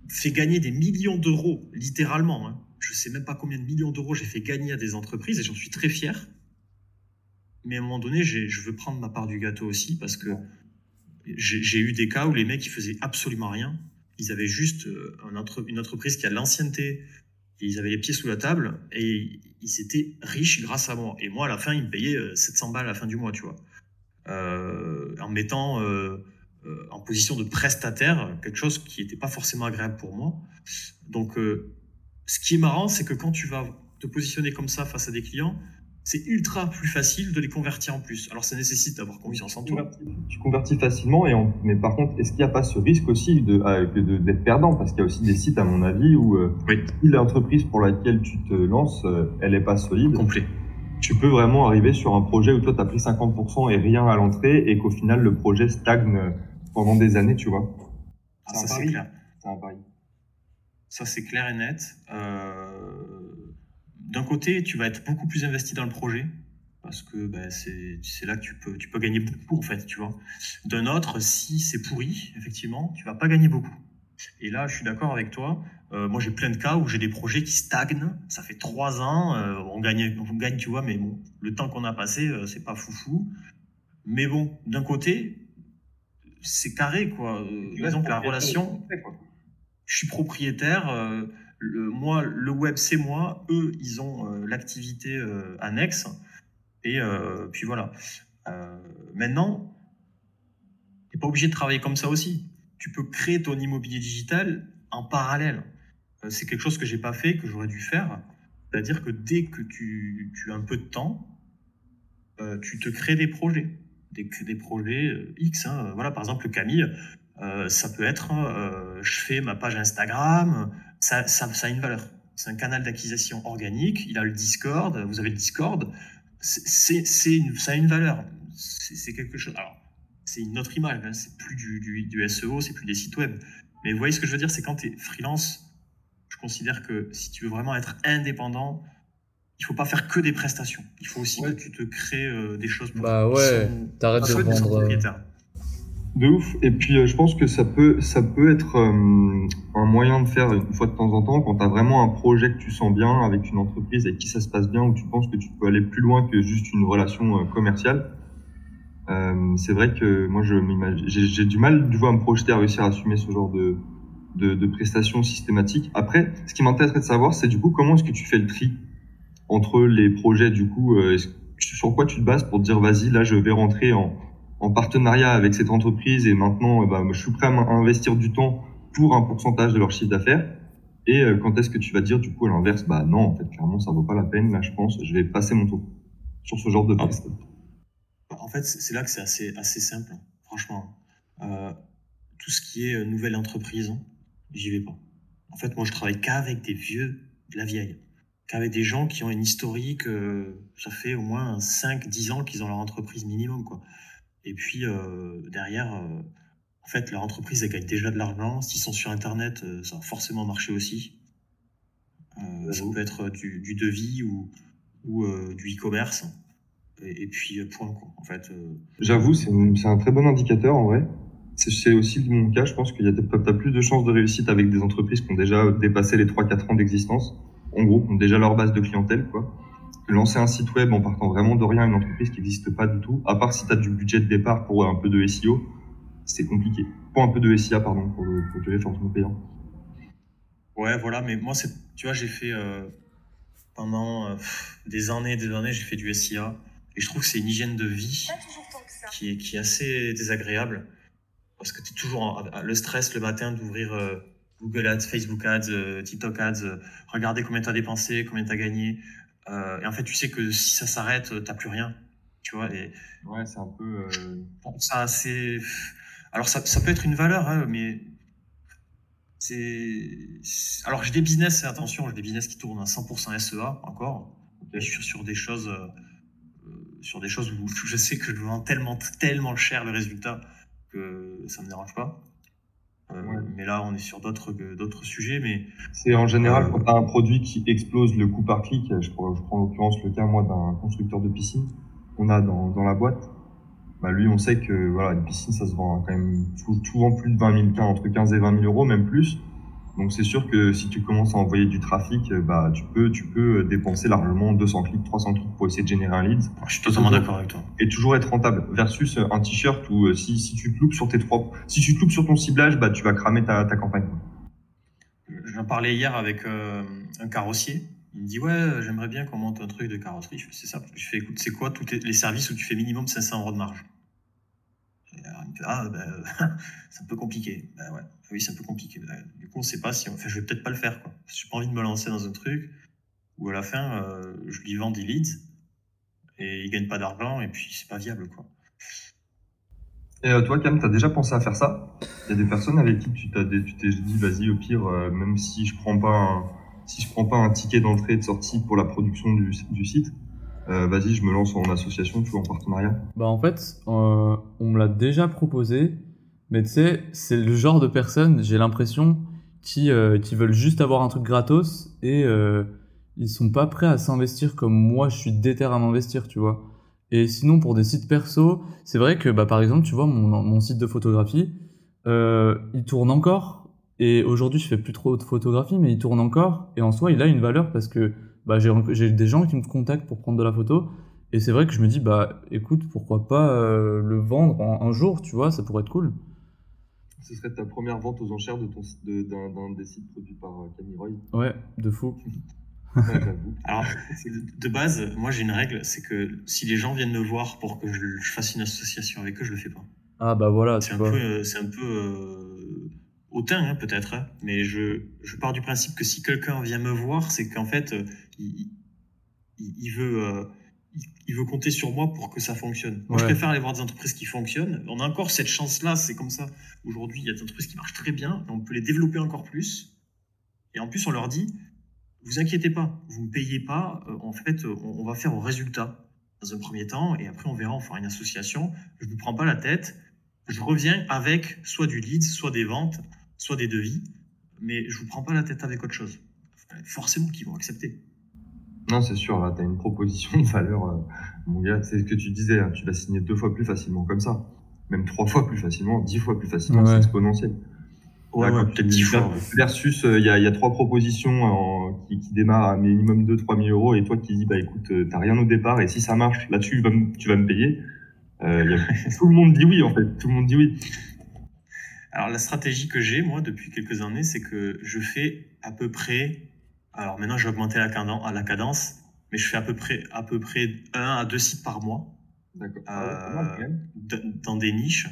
fait gagner des millions d'euros, littéralement. Hein. Je sais même pas combien de millions d'euros j'ai fait gagner à des entreprises et j'en suis très fier. Mais à un moment donné, je veux prendre ma part du gâteau aussi parce que j'ai eu des cas où les mecs, ils faisaient absolument rien. Ils avaient juste euh, une entreprise qui a de l'ancienneté, ils avaient les pieds sous la table et ils étaient riches grâce à moi. Et moi, à la fin, ils me payaient 700 balles à la fin du mois, tu vois. Euh, en mettant euh, euh, en position de prestataire, quelque chose qui n'était pas forcément agréable pour moi. Donc, ce qui est marrant, c'est que quand tu vas te positionner comme ça face à des clients, c'est ultra plus facile de les convertir en plus. Alors ça nécessite d'avoir confiance en toi. Tu convertis facilement, et mais par contre, est-ce qu'il n'y a pas ce risque aussi d'être de, d'être perdant? Parce qu'il y a aussi des sites, à mon avis, où si l'entreprise pour laquelle tu te lances, elle n'est pas solide. Complet tu peux vraiment arriver sur un projet où toi, tu as pris 50% et rien à l'entrée et qu'au final, le projet stagne pendant des années, tu vois. Ah, ça, c'est clair. Ça, c'est clair et net. Euh, d'un côté, tu vas être beaucoup plus investi dans le projet parce que ben, c'est là que tu peux, tu peux gagner beaucoup, en fait, tu vois. D'un autre, si c'est pourri, effectivement, tu vas pas gagner beaucoup. Et là, je suis d'accord avec toi. Euh, moi, j'ai plein de cas où j'ai des projets qui stagnent. Ça fait trois ans, euh, on gagne, on gagne, tu vois, mais bon, le temps qu'on a passé, euh, c'est pas foufou. Mais bon, d'un côté, c'est carré, quoi. disons que la relation, je suis propriétaire. le, moi, le web, c'est moi. Eux, ils ont l'activité annexe. Et puis voilà. maintenant, tu n'es pas obligé de travailler comme ça aussi tu peux créer ton immobilier digital en parallèle. Euh, c'est quelque chose que j'ai pas fait, que j'aurais dû faire. C'est-à-dire que dès que tu, as un peu de temps, euh, tu te crées des projets, des, des projets euh, X. Hein. Voilà, par exemple, Camille, ça peut être, je fais ma page Instagram, ça, ça, a une valeur. C'est un canal d'acquisition organique. Il a le Discord. Vous avez le Discord. C'est, ça a une valeur. C'est, quelque chose. Alors, c'est une autre image. Hein. C'est plus du, du, du SEO, c'est plus des sites web. Mais vous voyez ce que je veux dire, c'est quand tu es freelance, je considère que si tu veux vraiment être indépendant, il faut pas faire que des prestations. Il faut aussi que tu te crées euh, des choses pour Bah ouais, t'arrêtes de vendre. Euh, de ouf. Et puis euh, je pense que ça peut, ça peut être un moyen de faire une fois de temps en temps quand tu as vraiment un projet que tu sens bien avec une entreprise avec qui ça se passe bien, où tu penses que tu peux aller plus loin que juste une relation commerciale. Euh, c'est vrai que moi, je j'ai du mal du coup à me projeter à réussir à assumer ce genre de, de, de prestations systématiques. Après, ce qui m'intéresserait de savoir, c'est du coup comment est-ce que tu fais le tri entre les projets du coup, euh, sur quoi tu te bases pour te dire vas-y, là, je vais rentrer en, en partenariat avec cette entreprise et maintenant, bah, je suis prêt à investir du temps pour un pourcentage de leur chiffre d'affaires. Et euh, quand est-ce que tu vas dire du coup à l'inverse, bah non, en fait, clairement, ça vaut pas la peine. Là, je pense, je vais passer mon tour sur ce genre de ah. prestations en fait, c'est là que c'est assez, assez simple, franchement. Euh, tout ce qui est euh, nouvelle entreprise, j'y vais pas. En fait, moi, je travaille qu'avec des vieux de la vieille, qu'avec des gens qui ont une historique, euh, ça fait au moins 5-10 ans qu'ils ont leur entreprise minimum, quoi. Et puis, derrière, en fait, leur entreprise, elle gagne déjà de l'argent. S'ils sont sur Internet, ça va forcément marcher aussi. ça peut être du, du devis ou, ou du e-commerce et, puis euh, point quoi, en fait. Euh. J'avoue, c'est un très bon indicateur en vrai. C'est aussi mon cas, je pense qu'il y a as plus de chances de réussite avec des entreprises qui ont déjà dépassé les 3-4 ans d'existence, en gros, qui ont déjà leur base de clientèle, quoi. Lancer un site web en partant vraiment de rien, une entreprise qui n'existe pas du tout, à part si tu as du budget de départ pour un peu de SEO, c'est compliqué. Pour un peu de SIA, pardon, pour, le, pour gérer forcément payant. Ouais, voilà, mais moi, tu vois, j'ai fait euh, pendant des années et des années, j'ai fait du SIA. Et je trouve que c'est une hygiène de vie qui est, qui est assez désagréable. Parce que tu es toujours le stress le matin d'ouvrir euh, Google Ads, Facebook Ads, TikTok Ads, regarder combien tu as dépensé, combien tu as gagné. Et en fait, tu sais que si ça s'arrête, tu n'as plus rien. Tu vois, et ouais, c'est un peu. ça, c'est. Alors, ça, ça, peut être une valeur, hein, mais c'est. Alors, j'ai des business, attention, j'ai des business qui tournent à 100% SEA encore. Je suis sur des choses sur des choses où je sais que je vends tellement, tellement cher le résultat que ça ne me dérange pas. Euh, mais là, on est sur d'autres, d'autres sujets. Mais c'est en général euh, quand tu as un produit qui explose le coût par clic. Je, prends, en l'occurrence le cas moi d'un constructeur de piscine qu'on a dans, dans la boîte. Bah lui, on sait que voilà, une piscine, ça se vend quand même souvent plus de 20 000, entre 15 et 20 000 euros, même plus. Donc c'est sûr que si tu commences à envoyer du trafic, euh, bah tu peux tu peux euh, dépenser largement 200 clics, 300 clics pour essayer de générer un lead. Je suis totalement d'accord avec toi. Et toujours être rentable versus euh, un t-shirt où si, si tu te loupes sur tes trois si tu te loupes sur ton ciblage, bah tu vas cramer ta, ta campagne. J'en parlais hier avec un carrossier. Il me dit ouais, j'aimerais bien qu'on monte un truc de carrosserie. Je fais c'est ça. Je fais écoute, c'est quoi tous les services où tu fais minimum 500 euros de marge? Ah, ben, c'est un peu compliqué. Ben ouais, oui, c'est un peu compliqué. Ben, du coup, on sait pas si. Enfin, je vais peut-être pas le faire. Quoi. J'ai pas envie de me lancer dans un truc où à la fin, euh, je lui vends des leads et il gagne pas d'argent et puis c'est pas viable. Quoi. Et euh, toi, Cam, tu as déjà pensé à faire ça? Il y a des personnes avec qui tu t'es dit, vas-y, au pire, euh, même si je prends pas si je prends pas un ticket d'entrée et de sortie pour la production du, du site, euh, vas-y, je me lance en association, tu en partenariat? Bah en fait, euh, on me l'a déjà proposé, mais tu sais, c'est le genre de personnes, j'ai l'impression, qui, euh, qui veulent juste avoir un truc gratos et ils sont pas prêts à s'investir comme moi, je suis déter à m'investir, tu vois. Et sinon, pour des sites perso, c'est vrai que, bah, par exemple, tu vois, mon, mon site de photographie, il tourne encore. Et aujourd'hui, je fais plus trop de photographie, mais il tourne encore. Et en soi, il a une valeur parce que bah, j'ai des gens qui me contactent pour prendre de la photo. Et c'est vrai que je me dis, bah écoute, pourquoi pas euh, le vendre un jour, tu vois, ça pourrait être cool. Ce serait ta première vente aux enchères de ton d'un des sites produits par euh, Camille Roy. Ouais, de fou. Alors, de base, moi j'ai une règle, c'est que si les gens viennent me voir pour que je, fasse une association avec eux, je le fais pas. Ah bah voilà. C'est un, peu, c'est un peu hautain hein, peut-être, hein. mais je, je pars du principe que si quelqu'un vient me voir, c'est qu'en fait, euh, il, il, veut, euh, il, veut compter sur moi pour que ça fonctionne. Moi, je préfère aller voir des entreprises qui fonctionnent. On a encore cette chance-là, c'est comme ça. Aujourd'hui, il y a des entreprises qui marchent très bien, on peut les développer encore plus. Et en plus, on leur dit, vous inquiétez pas, vous ne payez pas, euh, en fait, on, on, va faire au résultat dans un premier temps, et après, on verra, on fera une association. Je ne vous prends pas la tête. Je reviens avec soit du lead, soit des ventes soit des devis, mais je vous prends pas la tête avec autre chose. Forcément qu'ils vont accepter. Non, c'est sûr, là, tu as une proposition de valeur, euh, mon gars, c'est ce que tu disais, hein, tu vas signer deux fois plus facilement comme ça, même trois fois plus facilement, dix fois plus facilement, c'est exponentiel. Ouais, peut-être dix fois. Versus, euh, il y, a, y, a, trois propositions qui, qui, démarrent à minimum 2-3 000 euros et toi qui dis, bah écoute, euh, t'as rien au départ et si ça marche, là-dessus, tu vas, tu vas me payer. tout le monde dit oui, en fait, tout le monde dit oui. Alors la stratégie que j'ai moi depuis quelques années, c'est que je fais à peu près. Alors maintenant j'ai augmenté la cadence, à la cadence, mais je fais à peu près à peu près un à deux sites par mois. Euh, dans des niches.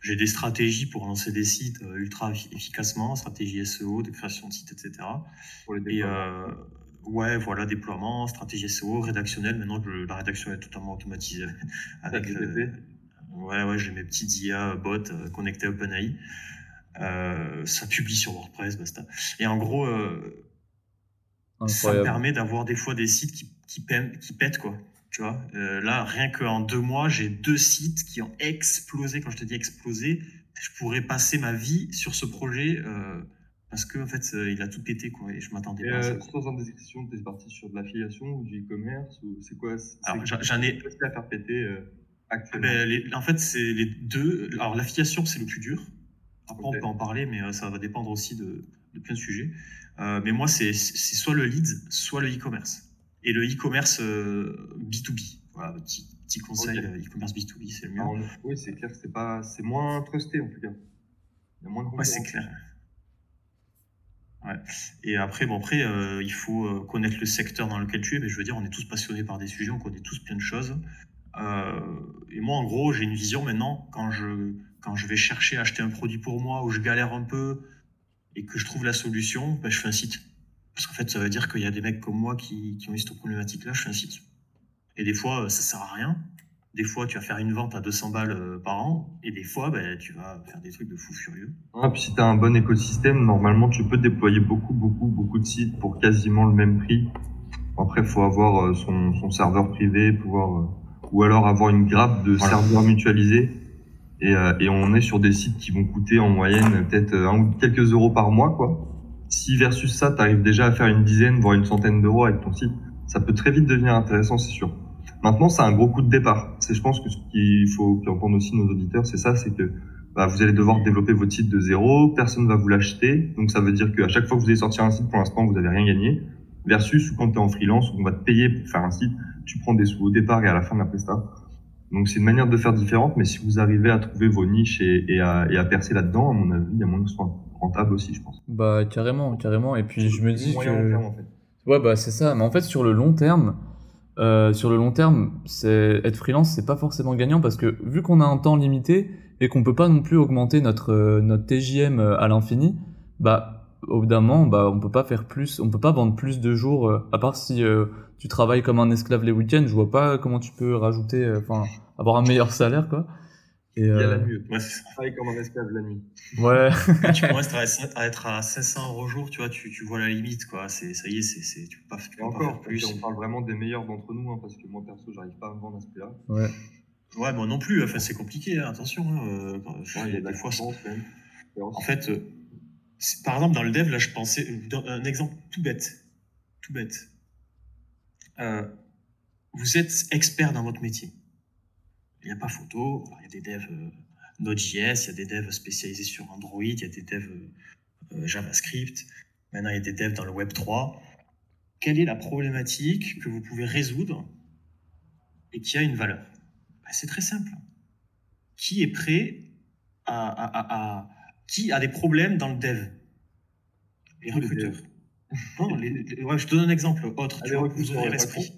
J'ai des stratégies pour lancer des sites euh, ultra efficacement, stratégie SEO, de création de sites, etc. Pour les Et euh, ouais, voilà, déploiement, stratégie SEO, rédactionnel. Maintenant, la rédaction est totalement automatisée avec, Ouais, ouais, j'ai mes petites IA bots euh, connectés à OpenAI. Euh, ça publie sur WordPress, basta. Et en gros, euh, ça me permet d'avoir des fois des sites qui, qui, qui pètent, quoi. Tu vois, là, rien qu'en deux mois, j'ai deux sites qui ont explosé. Quand je te dis explosé, je pourrais passer ma vie sur ce projet parce que en fait, il a tout pété, quoi. Et je m'attendais pas à ça. Sans indiscrétion, tu es parti sur de l'affiliation ou du e-commerce ou c'est quoi Alors, j'en ai. à faire péter ben, en fait, c'est les deux. Alors, l'affiliation, c'est le plus dur. Après, on peut en parler, mais euh, ça va dépendre aussi de, de plein de sujets. Euh, mais moi, c'est soit le lead, soit le e-commerce. Et le e-commerce B2B. Euh, voilà, petit, petit conseil, e-commerce B2B, c'est le mieux. oui, c'est clair que c'est moins trusté en tout cas. Il y a moins de Ouais, c'est clair. Ouais. Et après, bon, après, il faut connaître le secteur dans lequel tu es. Mais je veux dire, on est tous passionnés par des sujets, on connaît tous plein de choses. Euh, et moi, en gros, j'ai une vision maintenant quand je, quand je vais chercher à acheter un produit pour moi où je galère un peu et que je trouve la solution, ben, je fais un site. Parce qu'en fait, ça veut dire qu'il y a des mecs comme moi qui, qui ont eu cette problématique-là, je fais un site. Et des fois, ça sert à rien. Des fois, tu vas faire une vente à 200 balles euh, par an, et des fois, ben, tu vas faire des trucs de fou furieux. Ah, puis si tu as un bon écosystème, normalement, tu peux déployer beaucoup, beaucoup, beaucoup de sites pour quasiment le même prix. Après, il faut avoir euh, son, son, serveur privé, pouvoir, euh, ou alors avoir une grappe de serveurs mutualisés. Et, et, on est sur des sites qui vont coûter en moyenne peut-être un ou quelques euros par mois, quoi. Si versus ça, tu arrives déjà à faire une dizaine, voire une centaine d'euros avec ton site, ça peut très vite devenir intéressant, c'est sûr. Maintenant, c'est un gros coup de départ. C'est, je pense que ce qu'il faut qu'entendent aussi nos auditeurs, c'est ça, c'est que bah, vous allez devoir développer votre site de zéro, personne va vous l'acheter, donc ça veut dire qu'à chaque fois que vous allez sortir un site, pour l'instant, vous n'avez rien gagné. Versus quand tu es en freelance, on va te payer pour faire un site, tu prends des sous au départ et à la fin de la presta. Donc c'est une manière de faire différente, mais si vous arrivez à trouver vos niches et, et, à, et à, percer là-dedans, à mon avis, il y a moins que ce soit rentable aussi, je pense. Bah carrément, carrément. Et puis je me dis que terme, en fait. ouais bah c'est ça. Mais en fait sur le long terme, euh, sur le long terme, c'est être freelance, c'est pas forcément gagnant parce que vu qu'on a un temps limité et qu'on peut pas non plus augmenter notre euh, notre TJM euh, à l'infini, bah au bout d'un moment, bah on peut pas faire plus, on peut pas vendre plus de jours euh, à part si tu travailles comme un esclave les week-ends. Je vois pas comment tu peux rajouter, enfin avoir un meilleur salaire quoi. Et Il y a la nuit. Ouais, travaille comme un esclave la nuit. Ouais. tu commences à être à 500 euros jour, tu vois, tu, tu vois la limite, quoi. C'est, ça y est, c'est, c'est, tu peux pas, tu peux encore, pas faire plus. On parle vraiment des meilleurs d'entre nous, hein, parce que moi, perso, j'arrive pas à me vendre à ce prix-là. Ouais. Ouais, moi non plus. Enfin, c'est compliqué, hein, attention. Hein, euh, ouais, il y a des fois, même. En fait, euh, par exemple, dans le dev, là, je pensais, un exemple tout bête. Tout bête. Euh, vous êtes expert dans votre métier. Il n'y a pas photo. Il y a des devs euh, Node.js, il y a des devs spécialisés sur Android, il y a des devs euh, JavaScript. Maintenant, il y a des devs dans le Web 3. Quelle est la problématique que vous pouvez résoudre et qui a une valeur? Ben, C'est très simple. Qui est prêt à, Qui a des problèmes dans le dev Les recruteurs. non, les, les, ouais, je te donne un exemple autre. Ah, tu vois, vous l'esprit.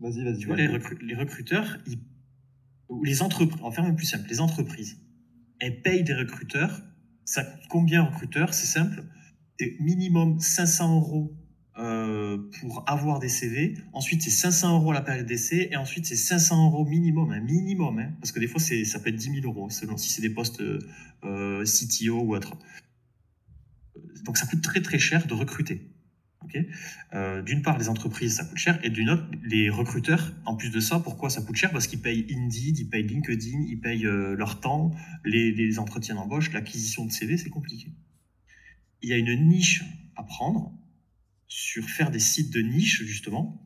Vas-y, vas-y. Tu vois, les, recru les recruteurs, ils les entreprises, va faire un peu plus simple, les entreprises, elles payent des recruteurs. Ça coûte combien recruteurs C'est simple. C'est minimum 500 euros euh, pour avoir des CV. Ensuite, c'est 500 euros la période d'essai. Et ensuite, c'est 500 euros minimum, un minimum. Hein, parce que des fois, ça peut être 10 000 euros, selon si c'est des postes euh, CTO ou autre. Donc, ça coûte très très cher de recruter. Euh, d'une part, les entreprises, ça coûte cher, et d'une autre, les recruteurs, en plus de ça, pourquoi ça coûte cher? Parce qu'ils payent Indeed, ils payent LinkedIn, ils payent euh, leur temps, les entretiens d'embauche, l'acquisition de CV, c'est compliqué. Il y a une niche à prendre sur faire des sites de niche, justement,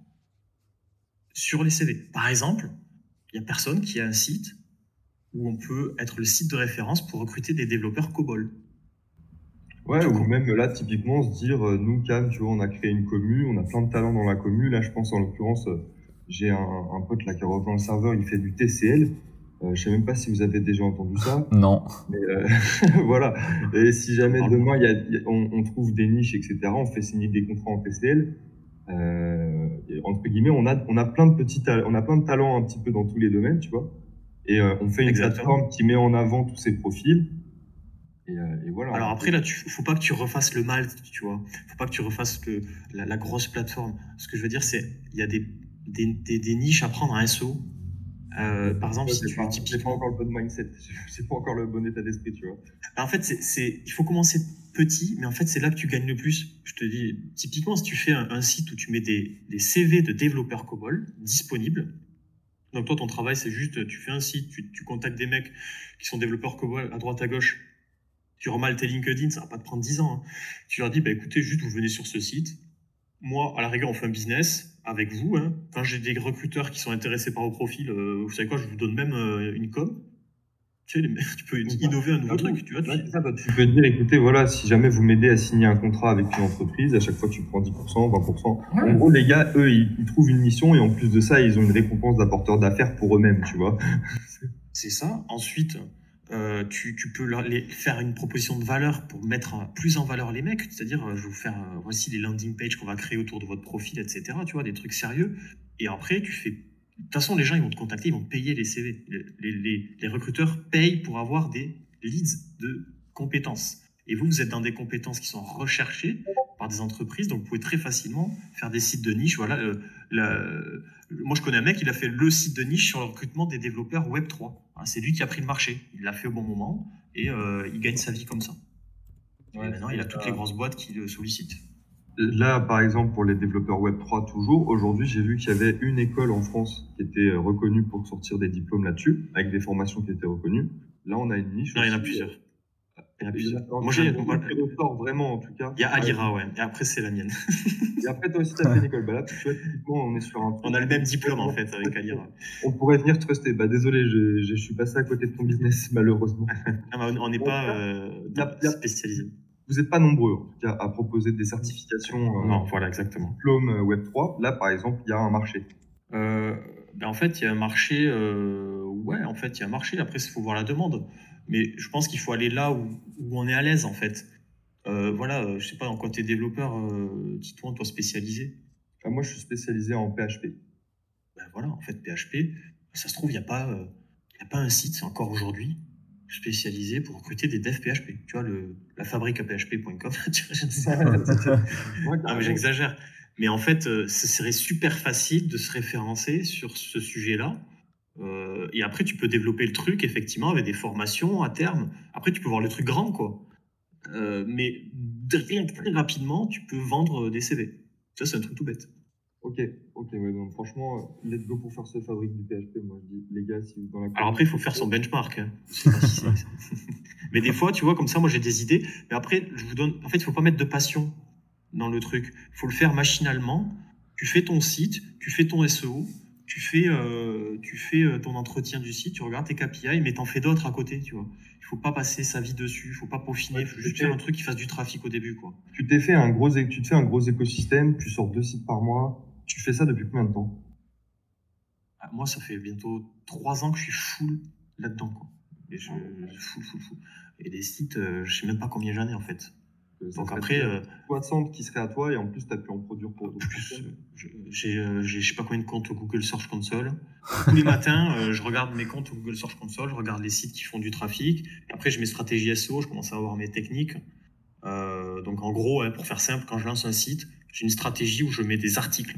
sur les CV. Par exemple, il n'y a personne qui a un site où on peut être le site de référence pour recruter des développeurs COBOL. Ouais, ou même là, typiquement, se dire, euh, nous, Cam, tu vois, on a créé une commu, on a plein de talents dans la commu. Là, je pense, en l'occurrence, euh, j'ai un, un, pote là qui a rejoint le serveur, il fait du TCL. Euh, je sais même pas si vous avez déjà entendu ça. Non. Mais euh, voilà. Et si jamais demain, y a, y a, on, on, trouve des niches, etc., on fait signer des contrats en TCL. Euh, entre guillemets, on a, on a plein de petits, on a plein de talents un petit peu dans tous les domaines, tu vois. Et on fait une Exactement. plateforme qui met en avant tous ces profils. Et, euh, et, voilà. Alors après, là, tu, faut pas que tu refasses le mal, tu vois. Faut pas que tu refasses le, la, la, grosse plateforme. Ce que je veux dire, c'est il y a des, des, des, des, niches à prendre à SO. Euh, par exemple, si tu pas, pas encore le bon mindset, c'est pas encore le bon état d'esprit, tu vois. En fait, c'est, il faut commencer petit, mais en fait, c'est là que tu gagnes le plus. Je te dis, typiquement, si tu fais un, un site où tu mets des, des CV de développeurs COBOL disponibles, donc toi, ton travail, c'est juste, tu fais un site, tu, tu contactes des mecs qui sont développeurs COBOL à droite à gauche, tu remales tes LinkedIn, ça va pas te prendre 10 ans. Hein. Tu leur dis, bah, écoutez, juste vous venez sur ce site. Moi, à la rigueur, on fait un business avec vous. Hein. Quand j'ai des recruteurs qui sont intéressés par vos profils, euh, vous savez quoi, je vous donne même euh, une com. Tu, sais, tu peux innover un nouveau truc. Tu, vois, tu... Ça, bah, tu peux dire, écoutez, voilà, si jamais vous m'aidez à signer un contrat avec une entreprise, à chaque fois tu prends 10%, 20%. Ouais. En gros, les gars, eux, ils, ils, trouvent une mission et en plus de ça, ils ont une récompense d'apporteur d'affaires pour eux-mêmes, tu vois. C'est ça. Ensuite, euh, tu, peux faire une proposition de valeur pour mettre plus en valeur les mecs, c'est-à-dire euh, je vais vous faire euh, voici les landing pages qu'on va créer autour de votre profil, etc. Tu vois, des trucs sérieux. Et après, tu fais. De toute façon, les gens ils vont te contacter, ils vont payer les CV. Les, les, les recruteurs payent pour avoir des leads de compétences. Et vous, vous êtes dans des compétences qui sont recherchées par des entreprises, donc vous pouvez très facilement faire des sites de niche. Voilà, moi je connais un mec, il a fait le site de niche sur le recrutement des développeurs Web 3. c'est lui qui a pris le marché. Il l'a fait au bon moment et euh, il gagne sa vie comme ça. maintenant, il a toutes les grosses boîtes qui le sollicitent. Là, par exemple, pour les développeurs Web3 toujours, aujourd'hui, j'ai vu qu'il y avait une école en France qui était reconnue pour sortir des diplômes là-dessus, avec des formations qui étaient reconnues. Là, on a une niche. Non, il y en a plusieurs. A plusieurs. Moi, j'ai vraiment, en tout cas. Il y a Alira, ouais. Et après, c'est la mienne. et après, toi aussi, tu as fait une école. Bah là, tu vois, typiquement, on est sur un. On a le même diplôme, en fait, avec Alira. On pourrait venir truster. Bah, désolé, je, je, suis passé à côté de ton business, malheureusement. on n'est pas euh, spécialisé vous n'êtes pas nombreux en tout cas à proposer des certifications. Euh, non, voilà exactement. Diplôme euh, Web 3. Là, par exemple, il y a un marché. Euh, ben en fait, il y a un marché. ouais, en fait, il y a un marché. Après, il faut voir la demande. Mais je pense qu'il faut aller là où, où, on est à l'aise en fait. voilà, je sais pas en quoi tu es développeur, dis-toi, toi spécialisé. moi, je suis spécialisé en PHP. Ben voilà, en fait, PHP, ça se trouve, il n'y a, pas, a pas un site, encore aujourd'hui, spécialisé pour recruter des devs PHP. Tu vois, le, la fabrique à PHP.com. mais j'exagère. Mais en fait, euh, ce serait super facile de se référencer sur ce sujet-là. Euh, et après, tu peux développer le truc, effectivement, avec des formations à terme. Après, tu peux voir le truc grand, quoi. Euh, mais très rapidement, tu peux vendre des CV. Ça, c'est un truc tout bête. Ok, ok, ouais, donc franchement, let's go pour faire ce fabrique du PHP. Moi, je dis, les gars, si vous dans la. Alors après, il faut faire son benchmark. Hein. mais des fois, tu vois, comme ça, moi, j'ai des idées. Mais après, je vous donne. En fait, il faut pas mettre de passion dans le truc. Il faut le faire machinalement. Tu fais ton site, tu fais ton SEO, tu fais, euh, tu fais euh, ton entretien du site, tu regardes tes KPI, mais t'en fais d'autres à côté, tu vois. Il faut pas passer sa vie dessus, il faut pas peaufiner, il faut juste faire un truc qui fasse du trafic au début, quoi. Tu t'es fait un gros, tu te fais un gros écosystème, tu sors deux sites par mois, tu fais ça depuis combien de temps? Ah, Moi, ça fait bientôt trois ans que je suis full là-dedans. Et je, full, full, full. Et les sites, euh, je sais même pas combien j'en ai en fait. Euh, Donc après. Euh, 60 qui seraient à toi et en plus, tu as pu en produire pour d'autres. J'ai, euh, je sais pas combien de comptes au Google Search Console. Tous les matins, je regarde mes comptes au Google Search Console, je regarde les sites qui font du trafic. Et après, j'ai mes stratégies SEO, je commence à avoir mes techniques. donc en gros, hein, pour faire simple, quand je lance un site, j'ai une stratégie où je mets des articles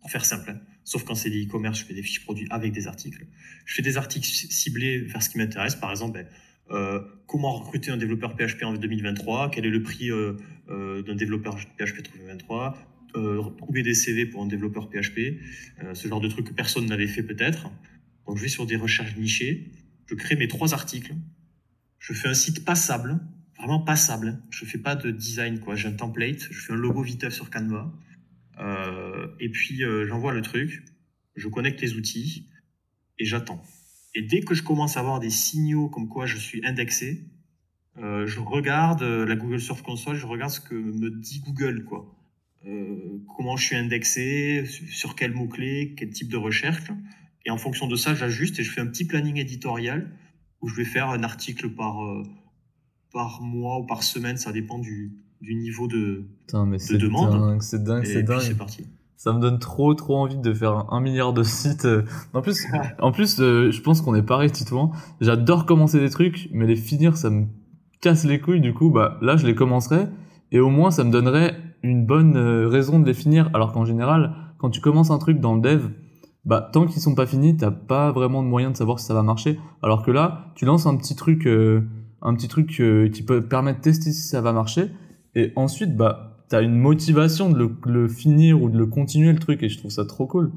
pour faire simple. Hein. Sauf quand c'est des e-commerce, je fais des fiches produits avec des articles. Je fais des articles ciblés vers ce qui m'intéresse. Par exemple, ben, euh, comment recruter un développeur PHP en 2023 Quel est le prix euh, euh, d'un développeur PHP 2023 Trouver des CV pour un développeur PHP. ce genre de trucs que personne n'avait fait peut-être. Donc je vais sur des recherches nichées. Je crée mes trois articles. Je fais un site passable, vraiment passable. Je fais pas de design quoi. J'ai un template. Je fais un logo Viteuf sur Canva. Et puis j'envoie le truc, je connecte les outils et j'attends. Et dès que je commence à avoir des signaux comme quoi je suis indexé, euh, je regarde la Google Search Console, je regarde ce que me dit Google, quoi. comment je suis indexé, sur quel mot-clé, quel type de recherche. Et en fonction de ça, j'ajuste et je fais un petit planning éditorial où je vais faire un article par, par mois ou par semaine, ça dépend du, du niveau de, Putain, mais de demande. C'est dingue, c'est dingue. C'est parti. Ça me donne trop, trop envie de faire un milliard de sites. En plus, en plus, euh, je pense qu'on est pareil, Titouan. J'adore commencer des trucs, mais les finir, ça me casse les couilles. Du coup, bah là, je les commencerai, et au moins, ça me donnerait une bonne euh, raison de les finir. Alors qu'en général, quand tu commences un truc dans le dev, bah tant qu'ils sont pas finis, t'as pas vraiment de moyen de savoir si ça va marcher. Alors que là, tu lances un petit truc, euh, un petit truc qui peut permettre de tester si ça va marcher. Et ensuite, bah, t'as une motivation de le, finir ou de le continuer le truc et je trouve ça trop cool.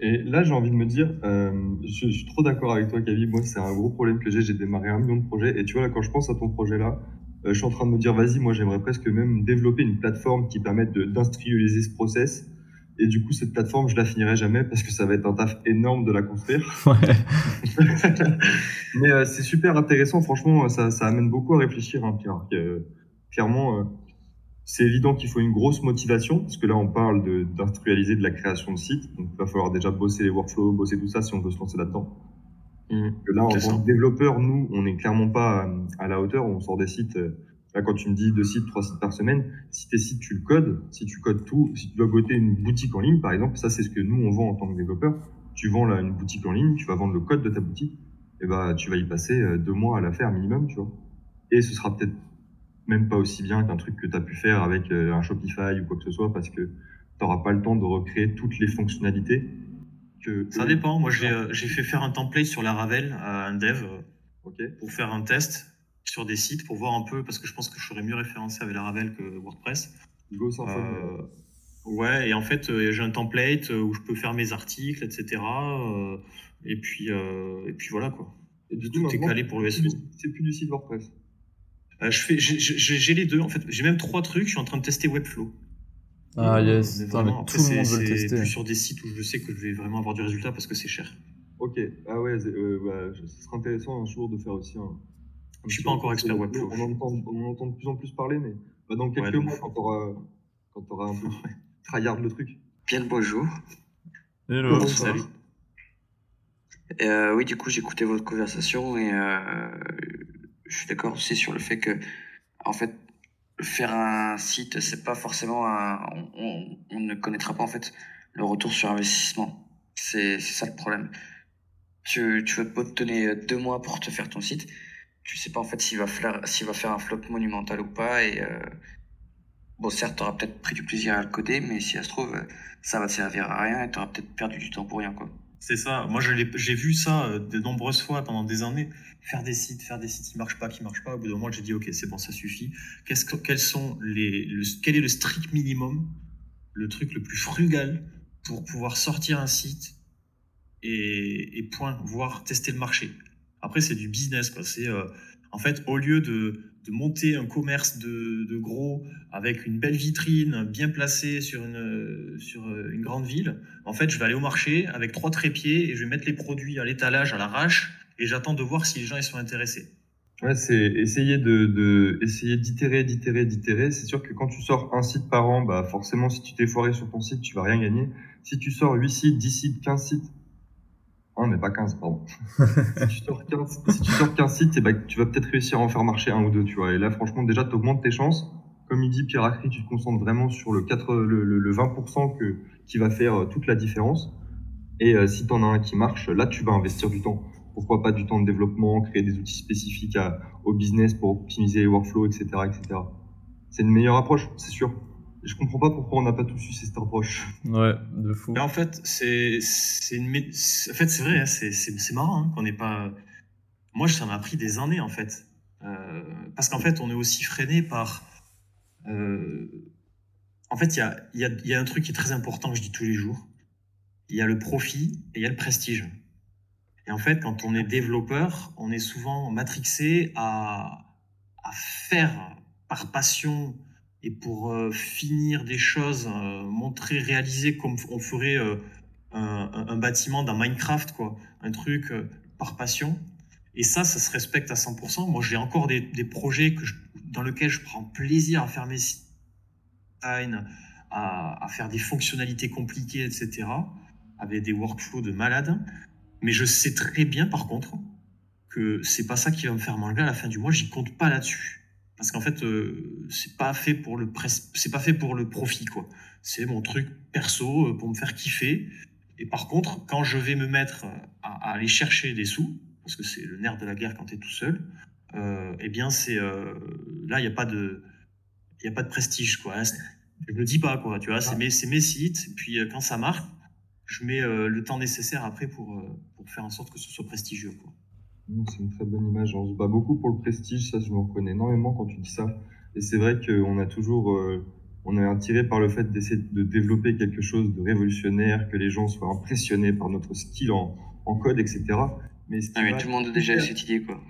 Et là, j'ai envie de me dire, euh, je, suis trop d'accord avec toi, Kavi. Moi, c'est un gros problème que j'ai. J'ai démarré un million de projets. Et tu vois, là, quand je pense à ton projet-là, euh, je suis en train de me dire, vas-y, moi, j'aimerais presque même développer une plateforme qui permette d'industrialiser ce process. Et du coup, cette plateforme, je la finirai jamais parce que ça va être un taf énorme de la construire. Ouais. Mais euh, c'est super intéressant. Franchement, ça, ça amène beaucoup à réfléchir, hein, Pierre. clairement, c'est évident qu'il faut une grosse motivation, parce que là, on parle d'industrialiser de, la création de sites. Donc, il va falloir déjà bosser les workflows, bosser tout ça si on veut se lancer là-dedans. Mmh. Là, en tant que développeur, nous, on n'est clairement pas euh, à la hauteur. On sort des sites. Euh, là, quand tu me dis deux sites, trois sites par semaine, si tes sites, tu le codes, si tu codes tout, si tu dois goter une boutique en ligne, par exemple, ça, c'est ce que nous, on vend en tant que développeur. Tu vends là une boutique en ligne, tu vas vendre le code de ta boutique, et bah, tu vas y passer euh, deux mois à la faire minimum, tu vois. Et ce sera peut-être même pas aussi bien qu'un truc que tu as pu faire avec euh, un Shopify ou quoi que ce soit, parce que tu n'auras pas le temps de recréer toutes les fonctionnalités. Que Ça dépend. Moi, j'ai euh, j'ai fait faire un template sur la Ravel à un dev euh, pour faire un test sur des sites pour voir un peu, parce que je pense que je serais mieux référencé avec la Ravel que WordPress. Go Symfony. Euh, ouais, et en fait, j'ai un template où je peux faire mes articles, etc. et, puis, euh, et puis voilà quoi. Et du Tout est maintenant, calé pour le SEO. C'est plus du site WordPress. Euh, je fais, j'ai- les deux en fait. J'ai même trois trucs. Je suis en train de tester Webflow. Ah Mais yes, vraiment, tout le après, monde c'est- veut le tester. plus sur des sites où je sais que je vais vraiment avoir du résultat parce que c'est cher. Ok. Ah ouais, euh, bah, ce serait intéressant un jour de faire aussi un. un Je suis pas encore expert Webflow. On en entend, on entend de plus en plus parler, mais bah, dans quelques Ouais, mois, quand t'auras quand t'auras un peu tryhard le truc. Bien le bonjour. Hello. Salut. Euh, oui, du coup, écouté votre conversation et euh, je suis d'accord aussi sur le fait que, en fait, faire un site, c'est pas forcément un. On, ne connaîtra pas en fait le retour sur investissement. C'est ça le problème. Tu, tu vas te donner deux mois pour te faire ton site. Tu sais pas en fait s'il va faire un flop monumental ou pas et euh, bon certes t'auras peut-être pris du plaisir à le coder mais si ça se trouve ça va te servir à rien et t'auras peut-être perdu du temps pour rien quoi. C'est ça. Moi, j'ai vu ça euh, de nombreuses fois pendant des années. Faire des sites, faire des sites qui marchent pas, qui marchent pas. Au bout d'un moment, j'ai dit, OK, c'est bon, ça suffit. Qu'est-ce que, quels sont les, le- quel est le strict minimum, le truc le plus frugal pour pouvoir sortir un site et, point, voire tester le marché? Après, c'est du business, quoi. Euh, en fait, au lieu de, de monter un commerce de, de gros avec une belle vitrine bien placée sur une, sur une grande ville, en fait, je vais aller au marché avec trois trépieds et je vais mettre les produits à l'étalage à l'arrache et j'attends de voir si les gens ils sont intéressés. Ouais, c'est essayer de, de essayer d'itérer, d'itérer, d'itérer. C'est sûr que quand tu sors un site par an, bah forcément, si tu t'es foiré sur ton site, tu vas rien gagner. Si tu sors 8 sites, 10 sites, 15 sites, mais pas 15, pardon. si, tu sors 15, si tu sors 15 sites, eh ben, tu vas peut-être réussir à en faire marcher un ou deux, tu vois. Et là, franchement, déjà, tu augmentes tes chances. Comme il dit Pierre Acry, tu te concentres vraiment sur le, 4, le, le, le 20% que, qui va faire euh, toute la différence. Et euh, si tu en as un qui marche, là, tu vas investir du temps. Pourquoi pas du temps de développement, créer des outils spécifiques à, au business pour optimiser les workflows, etc., etc. C'est une meilleure approche, c'est sûr. Je comprends pas pourquoi on n'a pas tous eu cette approche. Ouais, de fou. Mais en fait, c'est c'est une en fait c'est vrai, hein, c'est c'est c'est marrant hein, qu'on n'ait pas. Moi, ça m'a pris des années en fait, Euh, parce qu'en fait, on est aussi freiné par. euh, En fait, il y a, il y, a, il y a un truc qui est très important que je dis tous les jours. Il y a le profit et il y a le prestige. Et en fait, quand on est développeur, on est souvent matrixé à, à faire par passion et pour euh, finir des choses, euh, montrer, réaliser comme on ferait euh, un, bâtiment dans Minecraft, quoi, un truc par passion. Et ça, ça se respecte à 100%. Moi, j'ai encore des, projets dans lesquels je prends plaisir à faire mes design, à, à faire des fonctionnalités compliquées, etc., avec des workflows de malade. Mais je sais très bien, par contre, que c'est pas ça qui va me faire manger à la fin du mois. J'y compte pas là-dessus parce qu'en fait euh, c'est pas fait pour le c'est pas fait pour le profit quoi. C'est mon truc perso euh, pour me faire kiffer. Et par contre quand je vais me mettre à, à aller chercher des sous parce que c'est le nerf de la guerre quand tu es tout seul euh, eh bien c'est euh, là il y a pas de il a pas de prestige quoi. Je le dis pas quoi tu vois. C'est mes c'est mes sites et puis euh, quand ça marche je mets euh, le temps nécessaire après pour euh, pour faire en sorte que ce soit prestigieux quoi C'est une très bonne image. On se bat beaucoup pour le prestige, ça je me reconnais énormément quand tu dis ça. Et c'est vrai qu'on a toujours, euh, on est attiré par le fait d'essayer de développer quelque chose de révolutionnaire, que les gens soient impressionnés par notre skill en, en code, etc. Mais ce qui, Ah, mais va- tout le monde a déjà cette idée quoi.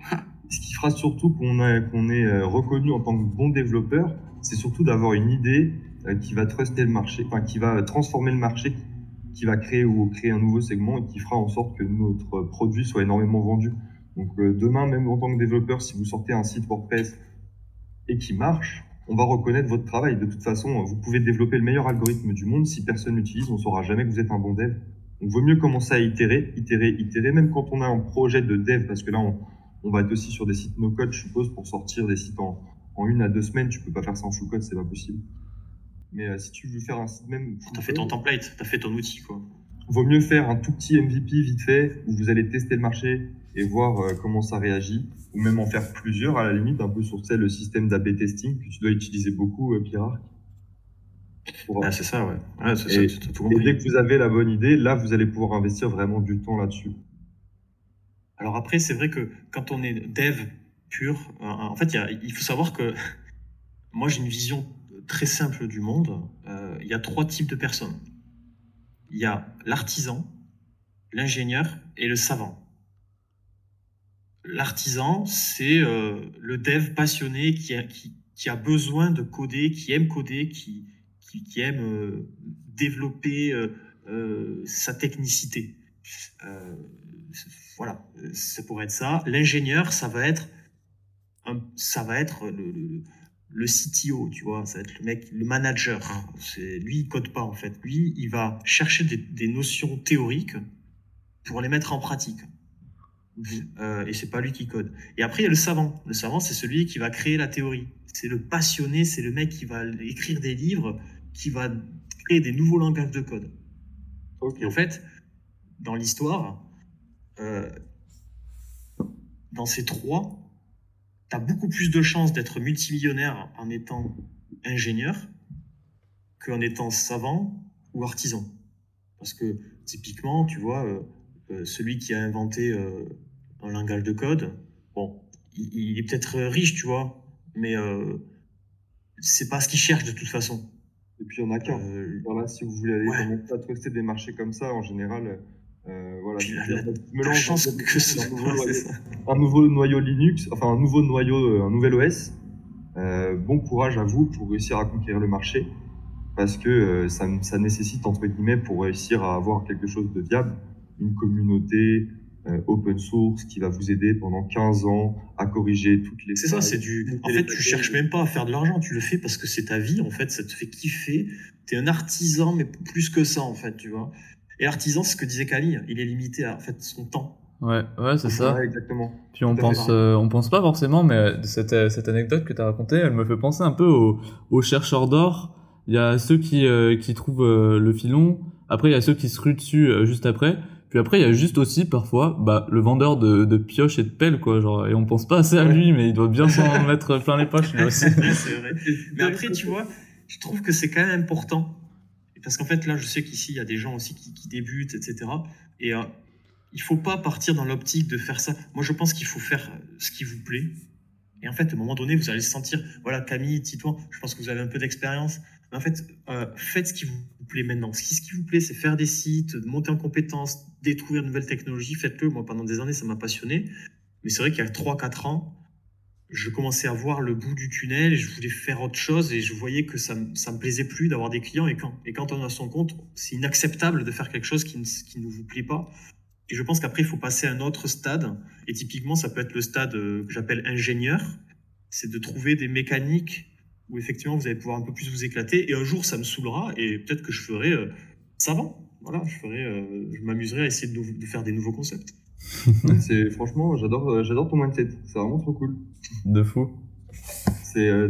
ce qui fera surtout qu'on est euh, reconnu en tant que bon développeur, c'est surtout d'avoir une idée euh, qui va truster le marché, enfin qui va transformer le marché, qui va créer ou créer un nouveau segment et qui fera en sorte que notre produit soit énormément vendu. Donc euh, demain, même en tant que développeur, si vous sortez un site WordPress et qui marche, on va reconnaître votre travail. De toute façon, vous pouvez développer le meilleur algorithme du monde. Si personne l'utilise, on saura jamais que vous êtes un bon dev. Donc, vaut mieux commencer à itérer, itérer, itérer, même quand on a un projet de dev, parce que là, on, on va être aussi sur des sites no-code, je suppose, pour sortir des sites en, en une à deux semaines. Tu peux pas faire ça en full code, c'est pas possible. Mais euh, si tu veux faire un site même. t'as fait ton template t'as fait ton outil quoi vaut mieux faire un tout petit MVP vite fait où vous allez tester le marché et voir euh, comment ça réagit, ou même en faire plusieurs à la limite, un peu sur le système d'AB testing que tu dois utiliser beaucoup, euh, Pierre. Ah, c'est ça, ouais. et, ça, tout et dès que vous avez la bonne idée, là, vous allez pouvoir investir vraiment du temps là-dessus. Alors après, c'est vrai que quand on est dev pur, euh, en fait, il faut savoir que moi, j'ai une vision très simple du monde. Euh, il y a trois types de personnes. Il y a l'artisan, l'ingénieur et le savant. L'artisan, c'est euh, le dev passionné qui a, qui, qui a, besoin de coder, qui aime coder, qui, qui, aime euh, développer sa technicité. voilà, ça pourrait être ça. L'ingénieur, ça va être, ça va être le CTO, tu vois, ça va être le mec, le manager. C'est lui, il code pas en fait. Lui, il va chercher des, notions théoriques pour les mettre en pratique. Euh, et c'est pas lui qui code. Et après, il y a le savant. Le savant, c'est celui qui va créer la théorie. C'est le passionné, c'est le mec qui va écrire des livres, qui va créer des nouveaux langages de code. Et en fait, dans l'histoire, euh, dans ces trois, tu as beaucoup plus de chances d'être multimillionnaire en étant ingénieur qu'en étant savant ou artisan. Parce que typiquement, tu vois, euh, euh, celui qui a inventé euh, un langage de code, bon, il, est peut-être riche, tu vois, mais c'est pas ce qu'il cherche de toute façon. Et puis il y en a qu'un. Voilà, si vous voulez aller commencer à truster des marchés comme ça, en général, euh, voilà, la, chance que ce un, nouveau, noyau Linux, enfin un nouveau noyau, euh, un nouvel OS. Euh, bon courage à vous pour réussir à conquérir le marché, parce que ça, ça, nécessite entre guillemets pour réussir à avoir quelque chose de viable, une communauté open source qui va vous aider pendant 15 ans à corriger toutes les. C'est ça, c'est du. En fait, tu cherches même pas à faire de l'argent, tu le fais parce que c'est ta vie. En fait, ça te fait kiffer. T'es un artisan, mais plus que ça, en fait, tu vois. Et l'artisan, c'est ce que disait Kali, il est limité à en fait, son temps. Ouais, ouais, c'est ça. Ouais, exactement. Puis on pense, euh, on pense pas forcément, mais cette, euh, cette anecdote que tu as racontée, elle me fait penser un peu aux, aux chercheurs d'or. Il y a ceux qui, euh, qui trouvent le filon. Après, il y a ceux qui se ruent dessus juste après. Puis après, il y a juste aussi parfois bah, le vendeur de, de pioches et de pelles, quoi. Genre, et on pense pas assez à lui, mais il doit bien s'en mettre plein les poches lui aussi. c'est vrai. Mais après, tu vois, je trouve que c'est quand même important parce qu'en fait, là, je sais qu'ici, il y a des gens aussi qui, débutent, etc. Et euh, il faut pas partir dans l'optique de faire ça. Moi, je pense qu'il faut faire ce qui vous plaît. Et en fait, à un moment donné, vous allez sentir, voilà, Camille, Titouan, je pense que vous avez un peu d'expérience. Mais en fait, euh, faites ce qui vous plaît maintenant. Ce qui, ce qui vous plaît, c'est faire des sites, monter en compétences, détruire de nouvelles technologies. Faites-le. Moi, pendant des années, ça m'a passionné. Mais c'est vrai qu'il y a 3-4 ans, je commençais à voir le bout du tunnel je voulais faire autre chose et je voyais que ça, ça me plaisait plus d'avoir des clients et quand, et quand on a son compte, c'est inacceptable de faire quelque chose qui ne, qui ne vous plaît pas. Et je pense qu'après, il faut passer à un autre stade. Et typiquement, ça peut être le stade euh, que j'appelle ingénieur. C'est de trouver des mécaniques où effectivement vous allez pouvoir un peu plus vous éclater. Et un jour, ça me saoulera et peut-être que je ferai euh, savant. Voilà, je ferai, euh, je m'amuserai à essayer de, de faire des nouveaux concepts. c'est franchement, j'adore, euh, j'adore ton mindset. C'est vraiment trop cool. De fou. C'est, euh,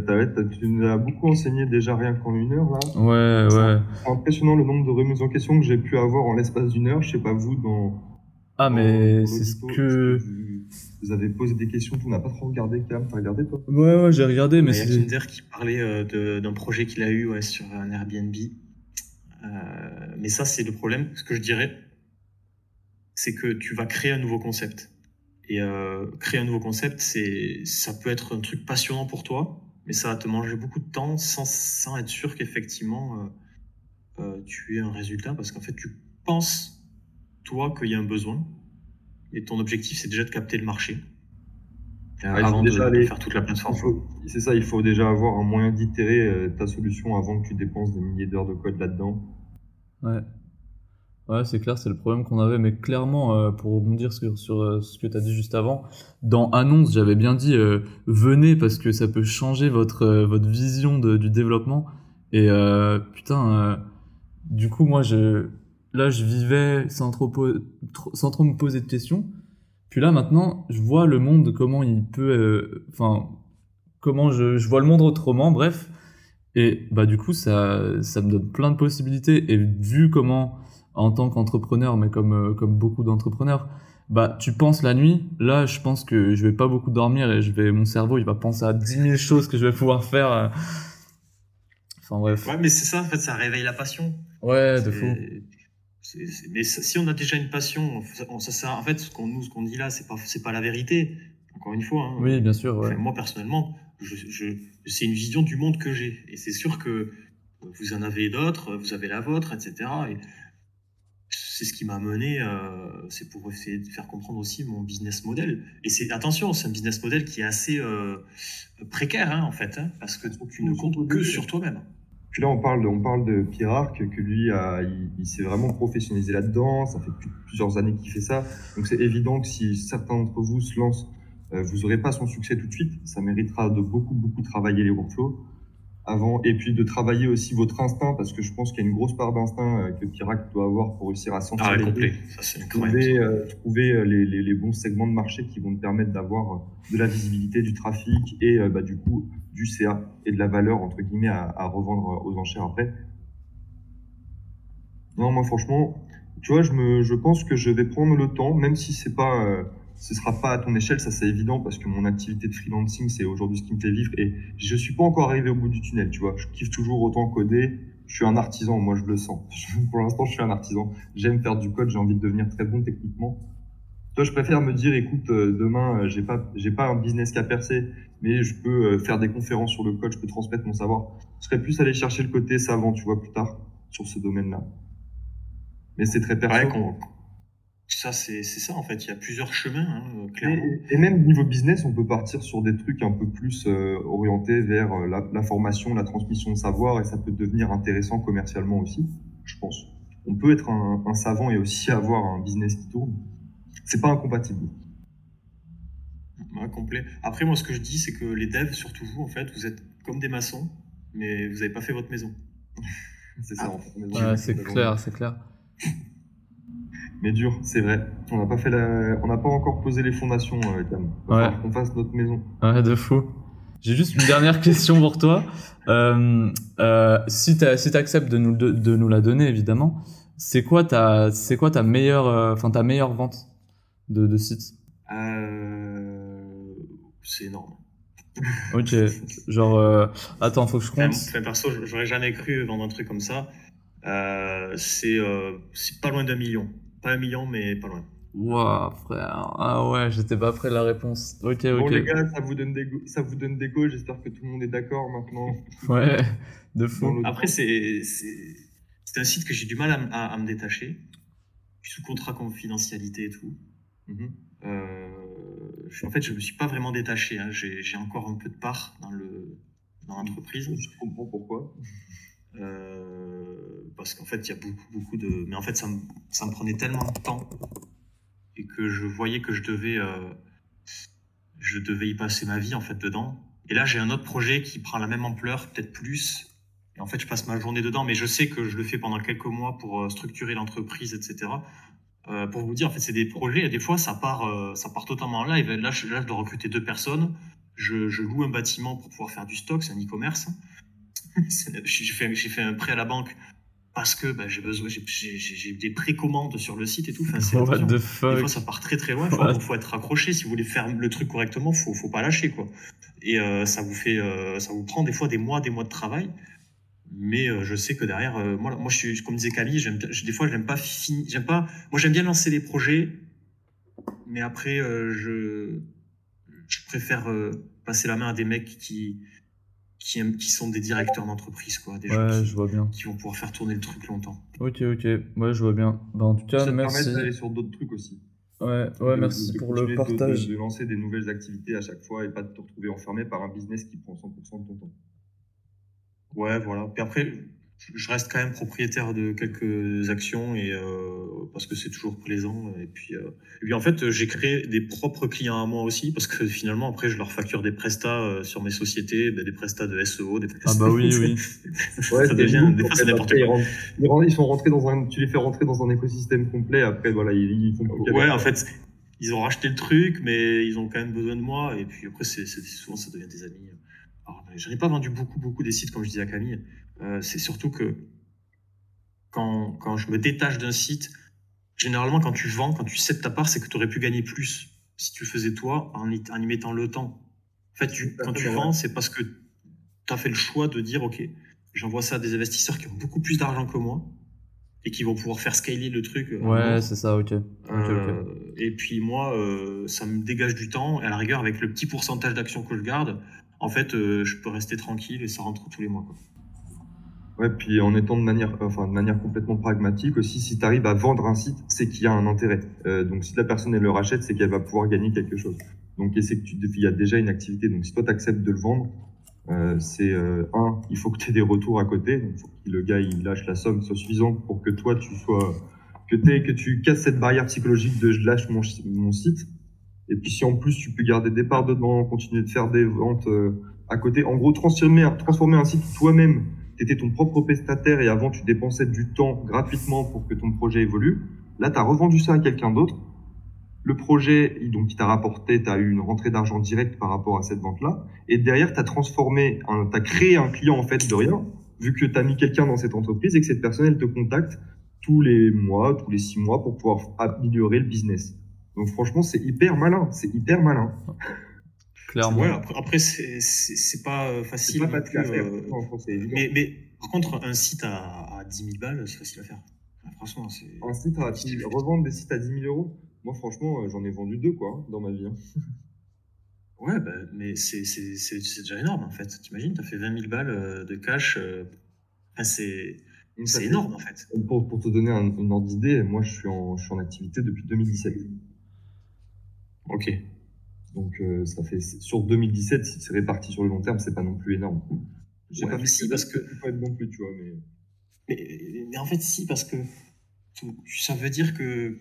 tu nous as beaucoup enseigné déjà rien qu'en une heure là. Ouais, ouais. impressionnant le nombre de remises en question que j'ai pu avoir en l'espace d'une heure. Je sais pas vous dans. Ah mais c'est ce que. Vous avez posé des questions, tu n'as pas trop regardé, Cam, t'as regardé toi? Ouais, ouais, j'ai regardé, mais c'est. Il y a Kinder qui parlait euh, d'un projet qu'il a eu ouais, sur un Airbnb. Euh, mais ça, c'est le problème. Ce que je dirais, c'est que tu vas créer un nouveau concept. Et euh, créer un nouveau concept, c'est, ça peut être un truc passionnant pour toi, mais ça va te manger beaucoup de temps sans, sans être sûr qu'effectivement euh, euh, tu aies un résultat, parce qu'en fait, tu penses, toi, qu'il y a un besoin, et ton objectif, c'est déjà de capter le marché. avant de, faire toute la plateforme. C'est ça, il faut déjà avoir un moyen d'itérer ta solution avant que tu dépenses des milliers d'heures de code là-dedans. Ouais. Ouais, c'est clair, c'est le problème qu'on avait, mais clairement, euh, pour rebondir sur, euh, ce que tu as dit juste avant, dans Annonce, j'avais bien dit euh, venez parce que ça peut changer votre, votre vision du développement. Et putain, du coup, moi, je, là, je vivais sans trop, sans trop me poser de questions. Puis là, maintenant, je vois le monde, comment il peut. Enfin, comment je vois le monde autrement, bref. Et bah, du coup, ça, ça me donne plein de possibilités. Et vu comment en tant qu'entrepreneur, mais comme, euh, comme beaucoup d'entrepreneurs, bah, tu penses la nuit. Là, je pense que je vais pas beaucoup dormir et je vais, mon cerveau, il va penser à 10 000 choses que je vais pouvoir faire. euh. Enfin, bref. Ouais, mais c'est ça, en fait, ça réveille la passion. Ouais, de fou. mais si on a déjà une passion, on- ça, ça- en fait, ce qu'on nous, ce qu'on dit là, c'est pas, c'est pas la vérité. Encore une fois. hein. Oui, bien sûr, ouais. Enfin, moi, personnellement, je, je- c'est une vision du monde que j'ai. Et c'est sûr que vous en avez d'autres, vous avez la vôtre, etc. Et c'est ce qui m'a mené, euh, c'est pour essayer de faire comprendre aussi mon business model. Et c'est attention, c'est un business model qui est assez euh, précaire, hein, en fait, hein, parce que tu ne comptes que sur toi-même. Puis là, on parle de, on parle de Pierre Arc, que lui, a, il, il s'est vraiment professionnalisé là-dedans. Ça fait plus- plusieurs années qu'il fait ça. Donc, c'est évident que si certains d'entre vous se lancent, vous n'aurez pas son succès tout de suite. Ça méritera de beaucoup, beaucoup travailler les workflows avant. Et puis, de travailler aussi votre instinct, parce que je pense qu'il y a une grosse part d'instinct euh, que Pierre Arc doit avoir pour réussir à sentir Ah, les complet. idées. Ça, c'est incroyable. trouver, euh, trouver euh, les, les, les bons segments de marché qui vont te permettre d'avoir euh, de la visibilité, du trafic et euh, bah, du coup du CA et de la valeur entre guillemets à, à revendre euh, aux enchères après. Non, moi franchement, tu vois, je me, je pense que je vais prendre le temps, même si c'est pas, euh, ce sera pas à ton échelle, ça c'est évident parce que mon activité de freelancing c'est aujourd'hui ce qui me fait vivre et je suis pas encore arrivé au bout du tunnel, tu vois. Je kiffe toujours autant coder. Je suis un artisan, moi je le sens. Pour l'instant, je suis un artisan. J'aime faire du code, j'ai envie de devenir très bon techniquement. Toi, je préfère me dire, écoute, euh, demain, euh, j'ai pas, j'ai pas un business qu'à percer, mais je peux euh, faire des conférences sur le code, je peux transmettre mon savoir. Je serais plus aller chercher le côté savant, tu vois, plus tard, sur ce domaine-là. Mais c'est très perso. Ça, c'est c'est ça, en fait. Il y a plusieurs chemins, hein, clairement. Et, et même niveau business, on peut partir sur des trucs un peu plus euh, orientés vers euh, la, la formation, la transmission de savoir, et ça peut devenir intéressant commercialement aussi, je pense. On peut être un, un savant et aussi avoir un business qui tourne. C'est pas incompatible. Ouais, complet. Après, moi, ce que je dis, c'est que les devs, surtout vous, en fait, vous êtes comme des maçons, mais vous n'avez pas fait votre maison. C'est ça, en fait. C'est clair, c'est clair. Mais dur, c'est vrai. On n'a pas fait la... on n'a pas encore posé les fondations, euh, Cam. Ouais. qu'on fasse notre maison. Ouais, de fou. J'ai juste une dernière question pour toi. Euh, euh, si tu si acceptes de nous, de, de nous la donner, évidemment, c'est quoi ta, c'est quoi ta meilleure, euh, enfin ta meilleure vente de, de site? C'est énorme. Ok, genre, attends, faut que je compte. enfin, perso, j'aurais jamais cru vendre un truc comme ça. C'est c'est pas loin d'un million. Pas un million, mais pas loin. Waouh, frère. Ah ouais, j'étais pas prêt de la réponse. Ok, Bon, ok. les gars, ça vous donne des go- ça vous donne des go. J'espère que tout le monde est d'accord maintenant. Ouais, de fou. Après, c'est c'est c'est un site que j'ai du mal à, à- à me détacher. Je suis sous contrat confidentialité et tout. Mhm. Euh, je- en fait, je me suis pas vraiment détaché. hein. J'ai j'ai encore un peu de part dans le dans l'entreprise. Je comprends pourquoi. Euh, parce qu'en fait, il y a beaucoup, beaucoup de. Mais en fait, ça me, ça me prenait tellement de temps et que je voyais que je devais, euh, je devais y passer ma vie en fait dedans. Et là, j'ai un autre projet qui prend la même ampleur, peut-être plus. Et en fait, je passe ma journée dedans, mais je sais que je le fais pendant quelques mois pour euh, structurer l'entreprise, etc. Pour vous dire, en fait, c'est des projets. Et des fois, ça part, ça part totalement en live. Là, je, là, je dois recruter deux personnes. Je, je loue un bâtiment pour pouvoir faire du stock, c'est un e-commerce. J'ai fait, fait un prêt à la banque parce que bah, j'ai besoin, j'ai- des précommandes sur le site et tout. Enfin, c'est What the Des fuck? fois, ça part très très loin. Il faut, faut être accroché. Si vous voulez faire le truc correctement, faut, faut pas lâcher quoi. Et euh, ça vous fait, euh, ça vous prend des fois des mois, des mois de travail. Mais euh, je sais que derrière, moi, moi, je suis, comme disait Camille, je- des fois, j'aime pas fini, j'aime pas. Moi, j'aime bien lancer les projets, mais après, je, je préfère passer la main à des mecs qui, qui aiment, qui sont des directeurs d'entreprise, quoi, des gens Ouais, qui, je vois bien. qui vont pouvoir faire tourner le truc longtemps. Ok, ok. Ouais, je vois bien. Bah, en tout cas, ça te merci. permet d'aller sur d'autres trucs aussi. Ouais, ouais, De- merci de pour le partage. De, de lancer des nouvelles activités à chaque fois et pas de te retrouver enfermé par un business qui prend 100% de ton temps. Ouais, voilà. Puis après, je reste quand même propriétaire de quelques actions et euh, parce que c'est toujours plaisant. Et puis, euh, et puis en fait, j'ai créé des propres clients à moi aussi parce que finalement, après, je leur facture des prestats euh, sur mes sociétés, ben, des prestats de SEO, des prestats. Ah bah oui, oui. ça devient des c'est n'importe quoi. Ils, rentrent- sont rentrés dans un, tu les fais rentrer dans un écosystème complet. Après, voilà, ils, ils font plus Ouais, en fait, ils ont racheté le truc, mais ils ont quand même besoin de moi. Et puis après, c'est- souvent, ça devient des amis. Alors, j'en ai pas vendu beaucoup, beaucoup des sites, comme je disais à Camille. Euh, c'est surtout que quand, quand je me détache d'un site, généralement, quand tu vends, quand tu cèdes ta part, c'est que tu aurais pu gagner plus si tu le faisais toi en y, en y mettant le temps. En fait, tu, quand tu vends, c'est parce que tu as fait le choix de dire, OK, j'envoie ça à des investisseurs qui ont beaucoup plus d'argent que moi et qui vont pouvoir faire scaler le truc. euh, Ouais, c'est ça, ok. Ok, euh, ok. et puis moi, euh, ça me dégage du temps. Et à la rigueur, avec le petit pourcentage d'actions que je garde, en fait, euh, je peux rester tranquille et ça rentre tous les mois. Quoi. Ouais, puis en étant de manière, enfin, de manière complètement pragmatique aussi, si tu arrives à vendre un site, c'est qu'il y a un intérêt. Euh, donc si la personne le rachète, c'est qu'elle va pouvoir gagner quelque chose. Donc et c'est que tu, il y a déjà une activité. Donc si toi tu acceptes de le vendre, euh, c'est euh, un, il faut que tu aies des retours à côté. Donc faut que le gars il lâche la somme soit suffisante pour que toi tu sois, que que tu casses cette barrière psychologique de je lâche mon, site. Et puis si en plus tu peux garder des parts dedans, continuer de faire des ventes à côté, en gros transformer, transformer un site toi-même tu étais ton propre prestataire et avant tu dépensais du temps gratuitement pour que ton projet évolue. Là, tu as revendu ça à quelqu'un d'autre. Le projet, il- donc, qui t'a rapporté, tu as eu une rentrée d'argent directe par rapport à cette vente-là. Et derrière, tu as transformé, tu as créé un client en fait de rien, vu que tu as mis quelqu'un dans cette entreprise et que cette personne, elle te contacte tous les mois, tous les six mois pour pouvoir améliorer le business. Donc franchement, c'est hyper malin, c'est hyper malin. Clairement. Ouais, après, après, c'est- pas euh, C'est facile. pas à plus, faire, euh, c'est évident. mais, mais par contre, un site à, à 10 000 balles, c'est facile à faire. Enfin, franchement, c'est. Un site à revendre des sites à 10 000 euros. Moi, franchement, euh, j'en ai vendu deux, quoi, hein, dans ma vie. hein. Ouais, bah, mais c'est c'est- c'est- c'est déjà énorme en fait. T'imagines, t'as fait 20 000 balles euh, de cash. enfin, c'est c'est fait- énorme en fait. Pour, pour te donner un, une ordre d'idée, moi, je suis, en, je suis en activité depuis 2017. Ok. Donc, euh, ça fait sur 2017, si c'est réparti sur le long terme, c'est pas non plus énorme. J'ai Ouais, pas si, parce que- ça peut être non plus, tu vois, mais Mais, mais en fait, si, parce que ça veut dire que,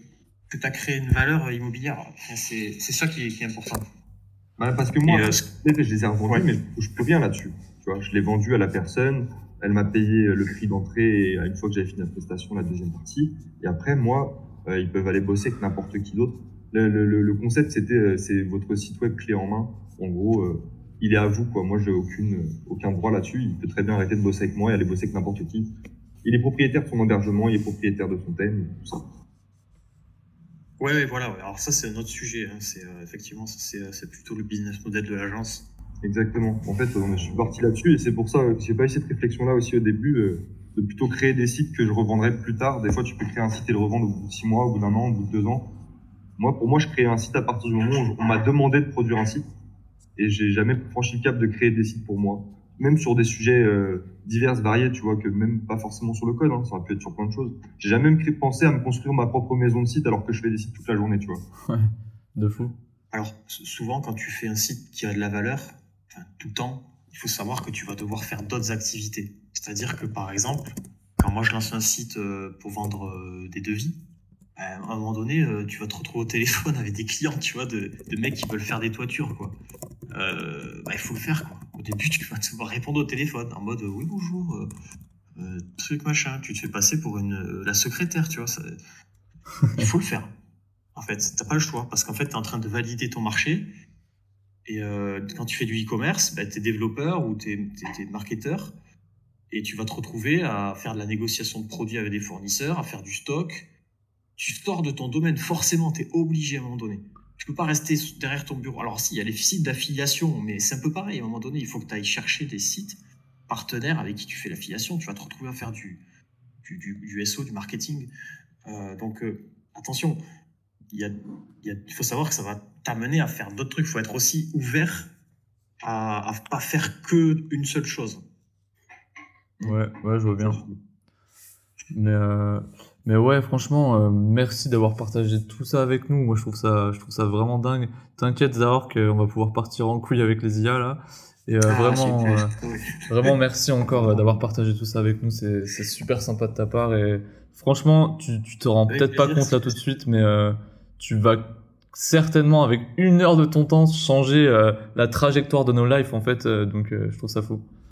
que tu as créé une valeur immobilière. C'est c'est ça qui est, qui est important. Bah, parce que moi, euh, je les ai revendus, Ouais. mais je peux rien là-dessus. Tu vois, je l'ai vendu à la personne, elle m'a payé le prix d'entrée et une fois que j'avais fini la prestation, la deuxième partie. Et après, moi, euh, ils peuvent aller bosser avec n'importe qui d'autre. Le, le, le- le concept, c'était, euh, c'est votre site web clé en main. En gros, euh, il est à vous, quoi. Moi, aucune, euh, aucun droit là-dessus. Il peut très bien arrêter de bosser avec moi et aller bosser avec n'importe qui. Il est propriétaire de son hébergement, il est propriétaire de son thème, tout ça. Ouais, ouais, voilà. Alors ça, c'est un autre sujet. hein. C'est euh, effectivement, c'est euh, c'est plutôt le business model de l'agence. Exactement. En fait, je suis parti là-dessus et c'est pour ça que j'ai pas eu cette réflexion-là aussi au début, euh, de plutôt créer des sites que je revendrai plus tard. Des fois, tu peux créer un site et le revendre au bout de six mois, au bout d'un an, au bout de deux ans. Moi, pour moi, je crée un site à partir du moment où on m'a demandé de produire un site et j'ai jamais franchi le cap de créer des sites pour moi. Même sur des sujets euh, divers, variés, tu vois, que même pas forcément sur le code, hein, ça aurait pu être sur plein de choses. J'ai jamais même pensé à me construire ma propre maison de site alors que je fais des sites toute la journée, tu vois. De fou. Alors, souvent, quand tu fais un site qui a de la valeur, enfin, tout le temps, il faut savoir que tu vas devoir faire d'autres activités. C'est-à-dire que, par exemple, quand moi je lance un site euh, pour vendre euh, des devis, à un moment donné, euh, tu vas te retrouver au téléphone avec des clients, tu vois, de, mecs qui veulent faire des toitures, quoi. Euh, bah, il faut le faire, quoi. Au début, tu vas devoir répondre au téléphone en mode euh, oui, bonjour, euh, euh, truc machin. Tu te fais passer pour une, euh, la secrétaire, tu vois. il faut le faire. En fait, t'as pas le choix parce qu'en fait, tu es en train de valider ton marché. Et euh, quand tu fais du e-commerce, bah, tu es développeur ou tu es, marketeur et tu vas te retrouver à faire de la négociation de produits avec des fournisseurs, à faire du stock. Tu sors de ton domaine, forcément, tu es obligé à un moment donné. Tu peux pas rester derrière ton bureau. Alors, si, il y a les sites d'affiliation, mais c'est un peu pareil. À un moment donné, il faut que tu ailles chercher des sites partenaires avec qui tu fais l'affiliation. Tu vas te retrouver à faire du, du, du, du SO, du marketing. Euh, donc, euh, attention, il, y a, il, y a, il faut savoir que ça va t'amener à faire d'autres trucs. Il faut être aussi ouvert à, à pas faire que une seule chose. Ouais, ouais, je vois bien. Mais, euh, mais ouais, franchement, euh, merci d'avoir partagé tout ça avec nous. Moi, je trouve ça, je trouve ça vraiment dingue. T'inquiète, Zahor, qu'on va pouvoir partir en couille avec les IA là. Et euh, Ah, vraiment, euh, vraiment merci encore d'avoir partagé tout ça avec nous. C'est, super sympa de ta part. Et franchement, tu, tu te rends peut-être pas compte là tout de suite, mais tu vas certainement, avec une heure de ton temps, changer la trajectoire de nos lives en fait. Donc, je trouve ça fou.